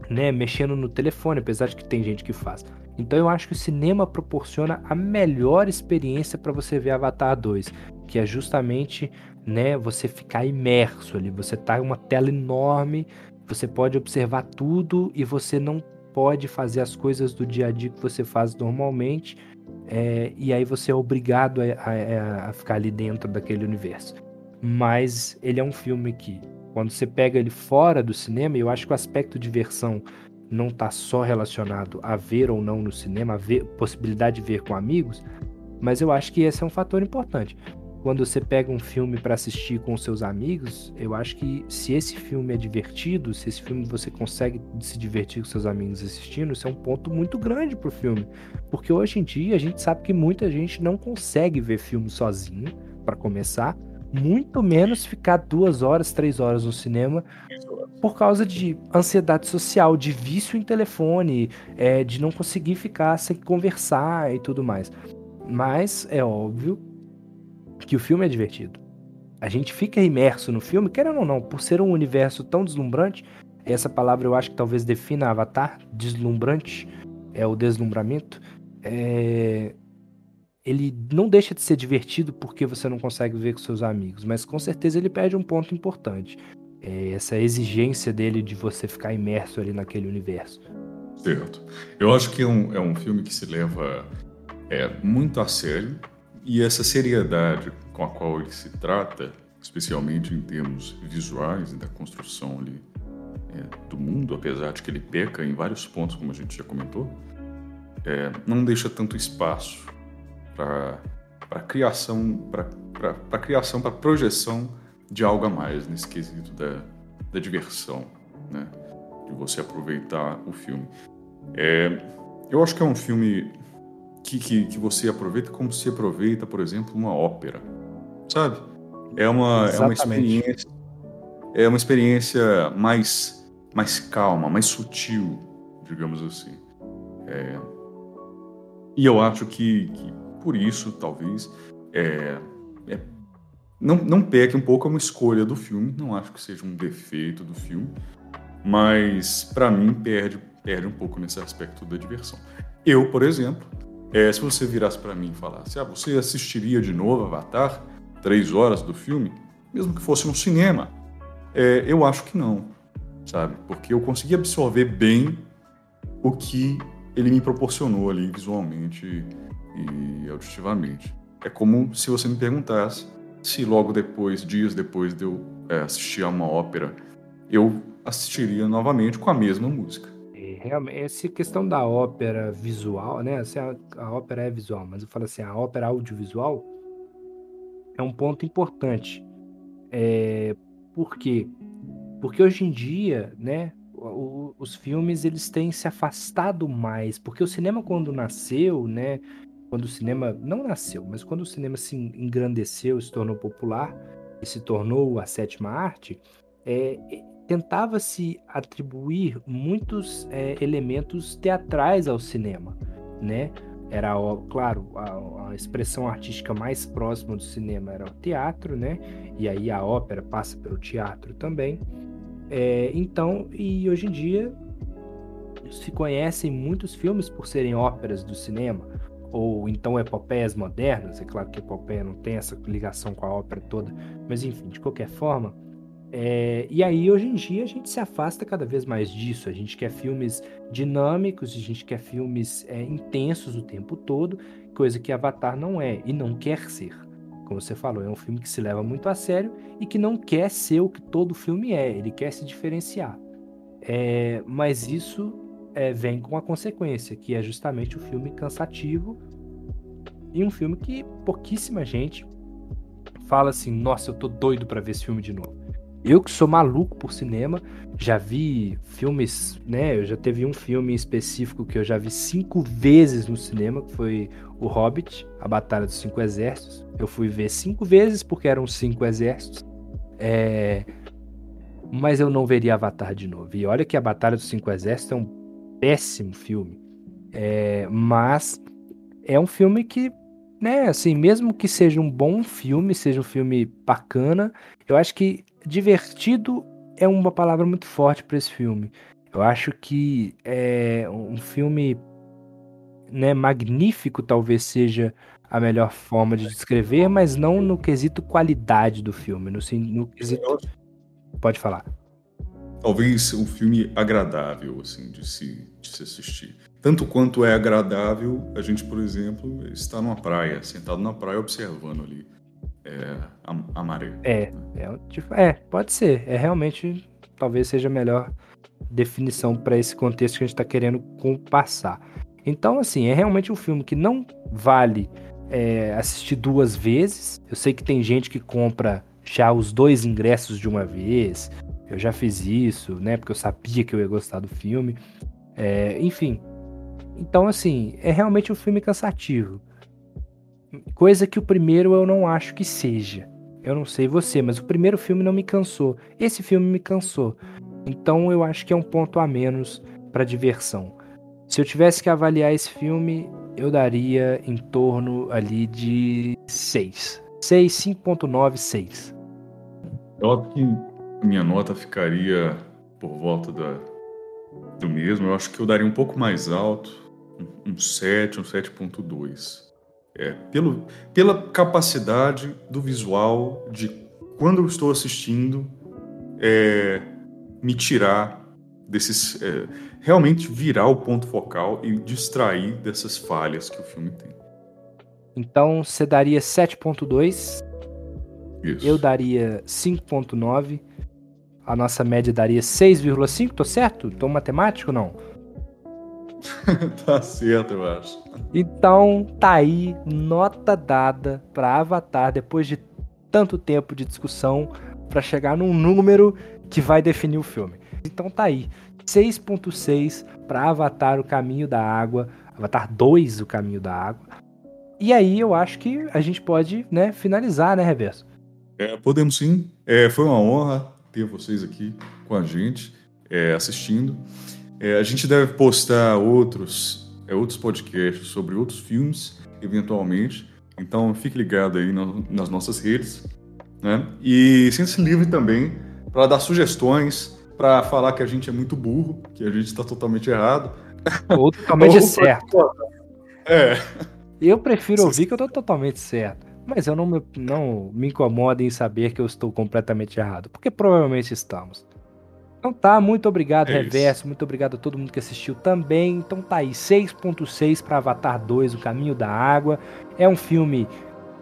Speaker 1: né, mexendo no telefone, apesar de que tem gente que faz. Então eu acho que o cinema proporciona a melhor experiência para você ver Avatar 2, que é justamente né, você ficar imerso ali. Você tá em uma tela enorme, você pode observar tudo e você não pode fazer as coisas do dia a dia que você faz normalmente, é, e aí você é obrigado a, a, a, ficar ali dentro daquele universo. Mas ele é um filme que, quando você pega ele fora do cinema, eu acho que o aspecto diversão não está só relacionado a ver ou não no cinema, a ver, possibilidade de ver com amigos, mas eu acho que esse é um fator importante quando você pega um filme para assistir com seus amigos, eu acho que se esse filme é divertido, se esse filme você consegue se divertir com seus amigos assistindo, isso é um ponto muito grande pro filme. Porque hoje em dia a gente sabe que muita gente não consegue ver filme sozinho, para começar, muito menos ficar duas horas, três horas no cinema por causa de ansiedade social, de vício em telefone, é, de não conseguir ficar sem conversar e tudo mais. Mas é óbvio que o filme é divertido. A gente fica imerso no filme, querendo ou não, por ser um universo tão deslumbrante. Essa palavra eu acho que talvez defina Avatar, deslumbrante, é o deslumbramento. É... Ele não deixa de ser divertido porque você não consegue ver com seus amigos, mas com certeza ele perde um ponto importante. É essa exigência dele de você ficar imerso ali naquele universo.
Speaker 3: Certo. Eu acho que é um, é um filme que se leva é, muito a sério e essa seriedade com a qual ele se trata, especialmente em termos visuais e da construção ali, é, do mundo, apesar de que ele peca em vários pontos, como a gente já comentou, é, não deixa tanto espaço para para criação, para criação, para projeção de algo a mais nesse quesito da, da diversão, né? de você aproveitar o filme. É, eu acho que é um filme que, que, que você aproveita como se aproveita, por exemplo, uma ópera, sabe? É uma, é uma experiência é uma experiência mais mais calma, mais sutil, digamos assim. É, e eu acho que, que, por isso, talvez, é, é, não, não peque um pouco a uma escolha do filme, não acho que seja um defeito do filme, mas para mim perde, perde um pouco nesse aspecto da diversão. Eu, por exemplo, é, se você virasse para mim e falasse, ah, você assistiria de novo Avatar, três horas do filme, mesmo que fosse no cinema, é, eu acho que não, sabe? Porque eu consegui absorver bem o que ele me proporcionou ali visualmente e auditivamente. É como se você me perguntasse se logo depois, dias depois de eu é, assistir a uma ópera, eu assistiria novamente com a mesma música
Speaker 1: realmente, essa questão da ópera visual, né? Assim, a, a, ópera é visual, mas eu falo assim, a ópera audiovisual é um ponto importante. É, por quê? Porque hoje em dia, né, o, os filmes eles têm se afastado mais, porque o cinema quando nasceu, né, quando o cinema não nasceu, mas quando o cinema se engrandeceu, se tornou popular e se tornou a sétima arte, é, tentava-se atribuir muitos é, elementos teatrais ao cinema, né? Era, claro, a, a, expressão artística mais próxima do cinema era o teatro, né? E aí a ópera passa pelo teatro também. É, então, e hoje em dia se conhecem muitos filmes por serem óperas do cinema, ou então epopeias modernas. É claro que a epopeia não tem essa ligação com a ópera toda, mas enfim, de qualquer forma é, e aí, hoje em dia, a gente se afasta cada vez mais disso. A gente quer filmes dinâmicos, a gente quer filmes é, intensos o tempo todo, coisa que Avatar não é e não quer ser. Como você falou, é um filme que se leva muito a sério e que não quer ser o que todo filme é, ele quer se diferenciar. É, mas isso é, vem com a consequência, que é justamente o filme cansativo e um filme que pouquíssima gente fala assim: nossa, eu tô doido para ver esse filme de novo. Eu que sou maluco por cinema, já vi filmes, né? Eu já teve um filme específico que eu já vi cinco vezes no cinema, que foi O Hobbit, A Batalha dos Cinco Exércitos. Eu fui ver cinco vezes porque eram cinco exércitos. É... Mas eu não veria Avatar de novo. E olha que A Batalha dos Cinco Exércitos é um péssimo filme. É... Mas é um filme que né, assim, mesmo que seja um bom filme, seja um filme bacana, eu acho que divertido é uma palavra muito forte para esse filme. Eu acho que é um filme né, magnífico, talvez seja a melhor forma de descrever, mas não no quesito qualidade do filme, no, no quesito. Pode falar.
Speaker 3: talvez um filme agradável, assim, de se, de se assistir. Tanto quanto é agradável a gente, por exemplo, estar numa praia, sentado na praia observando ali é, a, a, maré.
Speaker 1: É, é, tipo, é, pode ser. É realmente, talvez seja a melhor definição para esse contexto que a gente está querendo passar. Então, assim, é realmente um filme que não vale é, assistir duas vezes. Eu sei que tem gente que compra já os dois ingressos de uma vez. Eu já fiz isso, né? Porque eu sabia que eu ia gostar do filme. É, enfim. Então, assim, é realmente um filme cansativo. Coisa que o primeiro eu não acho que seja. Eu não sei você, mas o primeiro filme não me cansou. Esse filme me cansou. Então eu acho que é um ponto a menos para diversão. Se eu tivesse que avaliar esse filme, eu daria em torno ali de 6. 6, 5.9, 6.
Speaker 3: Eu acho que minha nota ficaria por volta da, do mesmo. Eu acho que eu daria um pouco mais alto, um 7, um 7.2. É, pelo, pela capacidade do visual de quando eu estou assistindo é, me tirar desses é, realmente virar o ponto focal e distrair dessas falhas que o filme tem.
Speaker 1: Então você daria 7.2 eu daria 5.9 a nossa média daria 6,5 tô certo? tô matemático não?
Speaker 3: tá certo, eu acho.
Speaker 1: Então, tá aí, nota dada para Avatar depois de tanto tempo de discussão para chegar num número que vai definir o filme. Então tá aí, 6.6 para Avatar o Caminho da Água, Avatar 2 o Caminho da Água. E aí eu acho que a gente pode, né, finalizar, né, Reverso?
Speaker 3: É, podemos sim. É, foi uma honra ter vocês aqui com a gente, é, assistindo. É, a gente deve postar outros, é, outros podcasts sobre outros filmes, eventualmente. Então fique ligado aí no, nas nossas redes. Né? E sinta-se livre também para dar sugestões, para falar que a gente é muito burro, que a gente está totalmente errado.
Speaker 1: Ou totalmente certo.
Speaker 3: É.
Speaker 1: Eu prefiro ouvir que eu estou totalmente certo. Mas eu não me, não me incomodo em saber que eu estou completamente errado, porque provavelmente estamos. Então tá, muito obrigado, é Reverso. Isso. Muito obrigado a todo mundo que assistiu também. Então tá aí, 6.6 para Avatar 2, O Caminho da Água. É um filme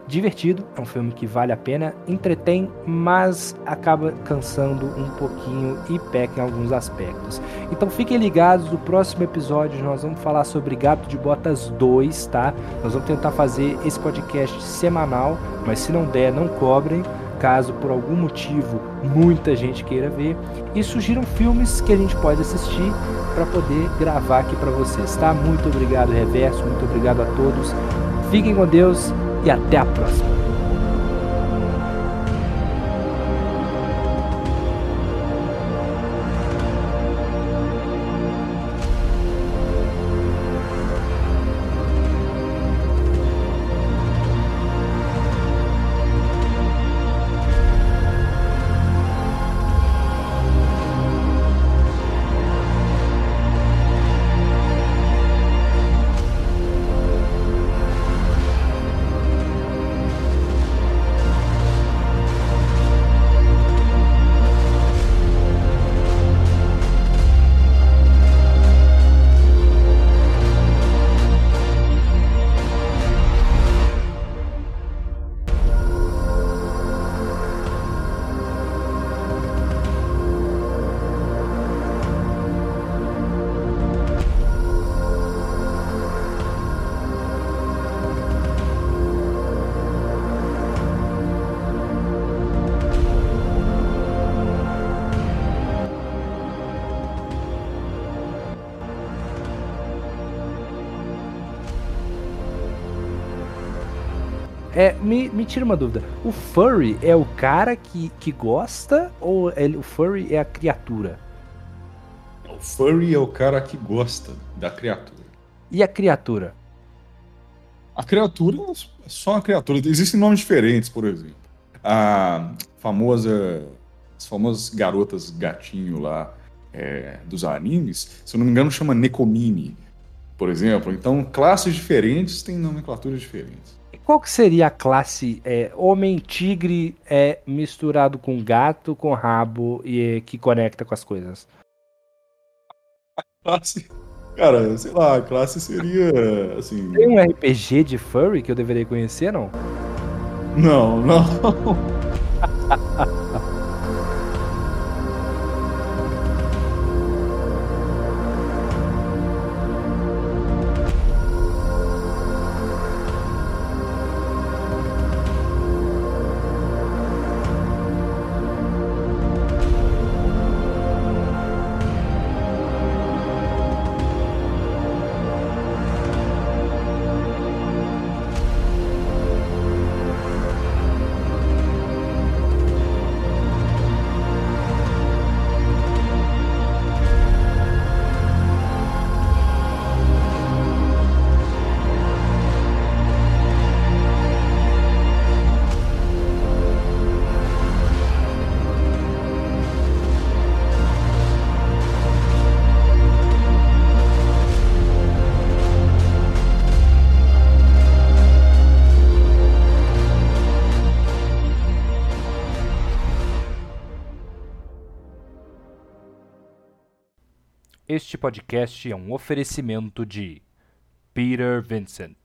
Speaker 1: divertido, é um filme que vale a pena, entretém, mas acaba cansando um pouquinho e peca em alguns aspectos. Então fiquem ligados, no próximo episódio nós vamos falar sobre Gato de Botas 2, tá? Nós vamos tentar fazer esse podcast semanal, mas se não der, não cobrem caso por algum motivo muita gente queira ver, e surgiram filmes que a gente pode assistir para poder gravar aqui para vocês, tá? Muito obrigado, Reverso, muito obrigado a todos. Fiquem com Deus e até a próxima. É, me, me tira uma dúvida. O furry é o cara que, que gosta ou ele, o furry é a criatura?
Speaker 3: O furry é o cara que gosta da criatura.
Speaker 1: E a criatura?
Speaker 3: A criatura é só uma criatura. Existem nomes diferentes, por exemplo. A famosa. As famosas garotas gatinho lá é, dos animes, se eu não me engano, chama Nekomini, por exemplo. Então, classes diferentes têm nomenclaturas diferentes.
Speaker 1: Qual que seria a classe é, homem-tigre é, misturado com gato, com rabo e que conecta com as coisas?
Speaker 3: Classe. Cara, sei lá, a classe seria assim.
Speaker 1: Tem um RPG de furry que eu deveria conhecer, não?
Speaker 3: Não, não.
Speaker 1: podcast é um oferecimento de Peter Vincent.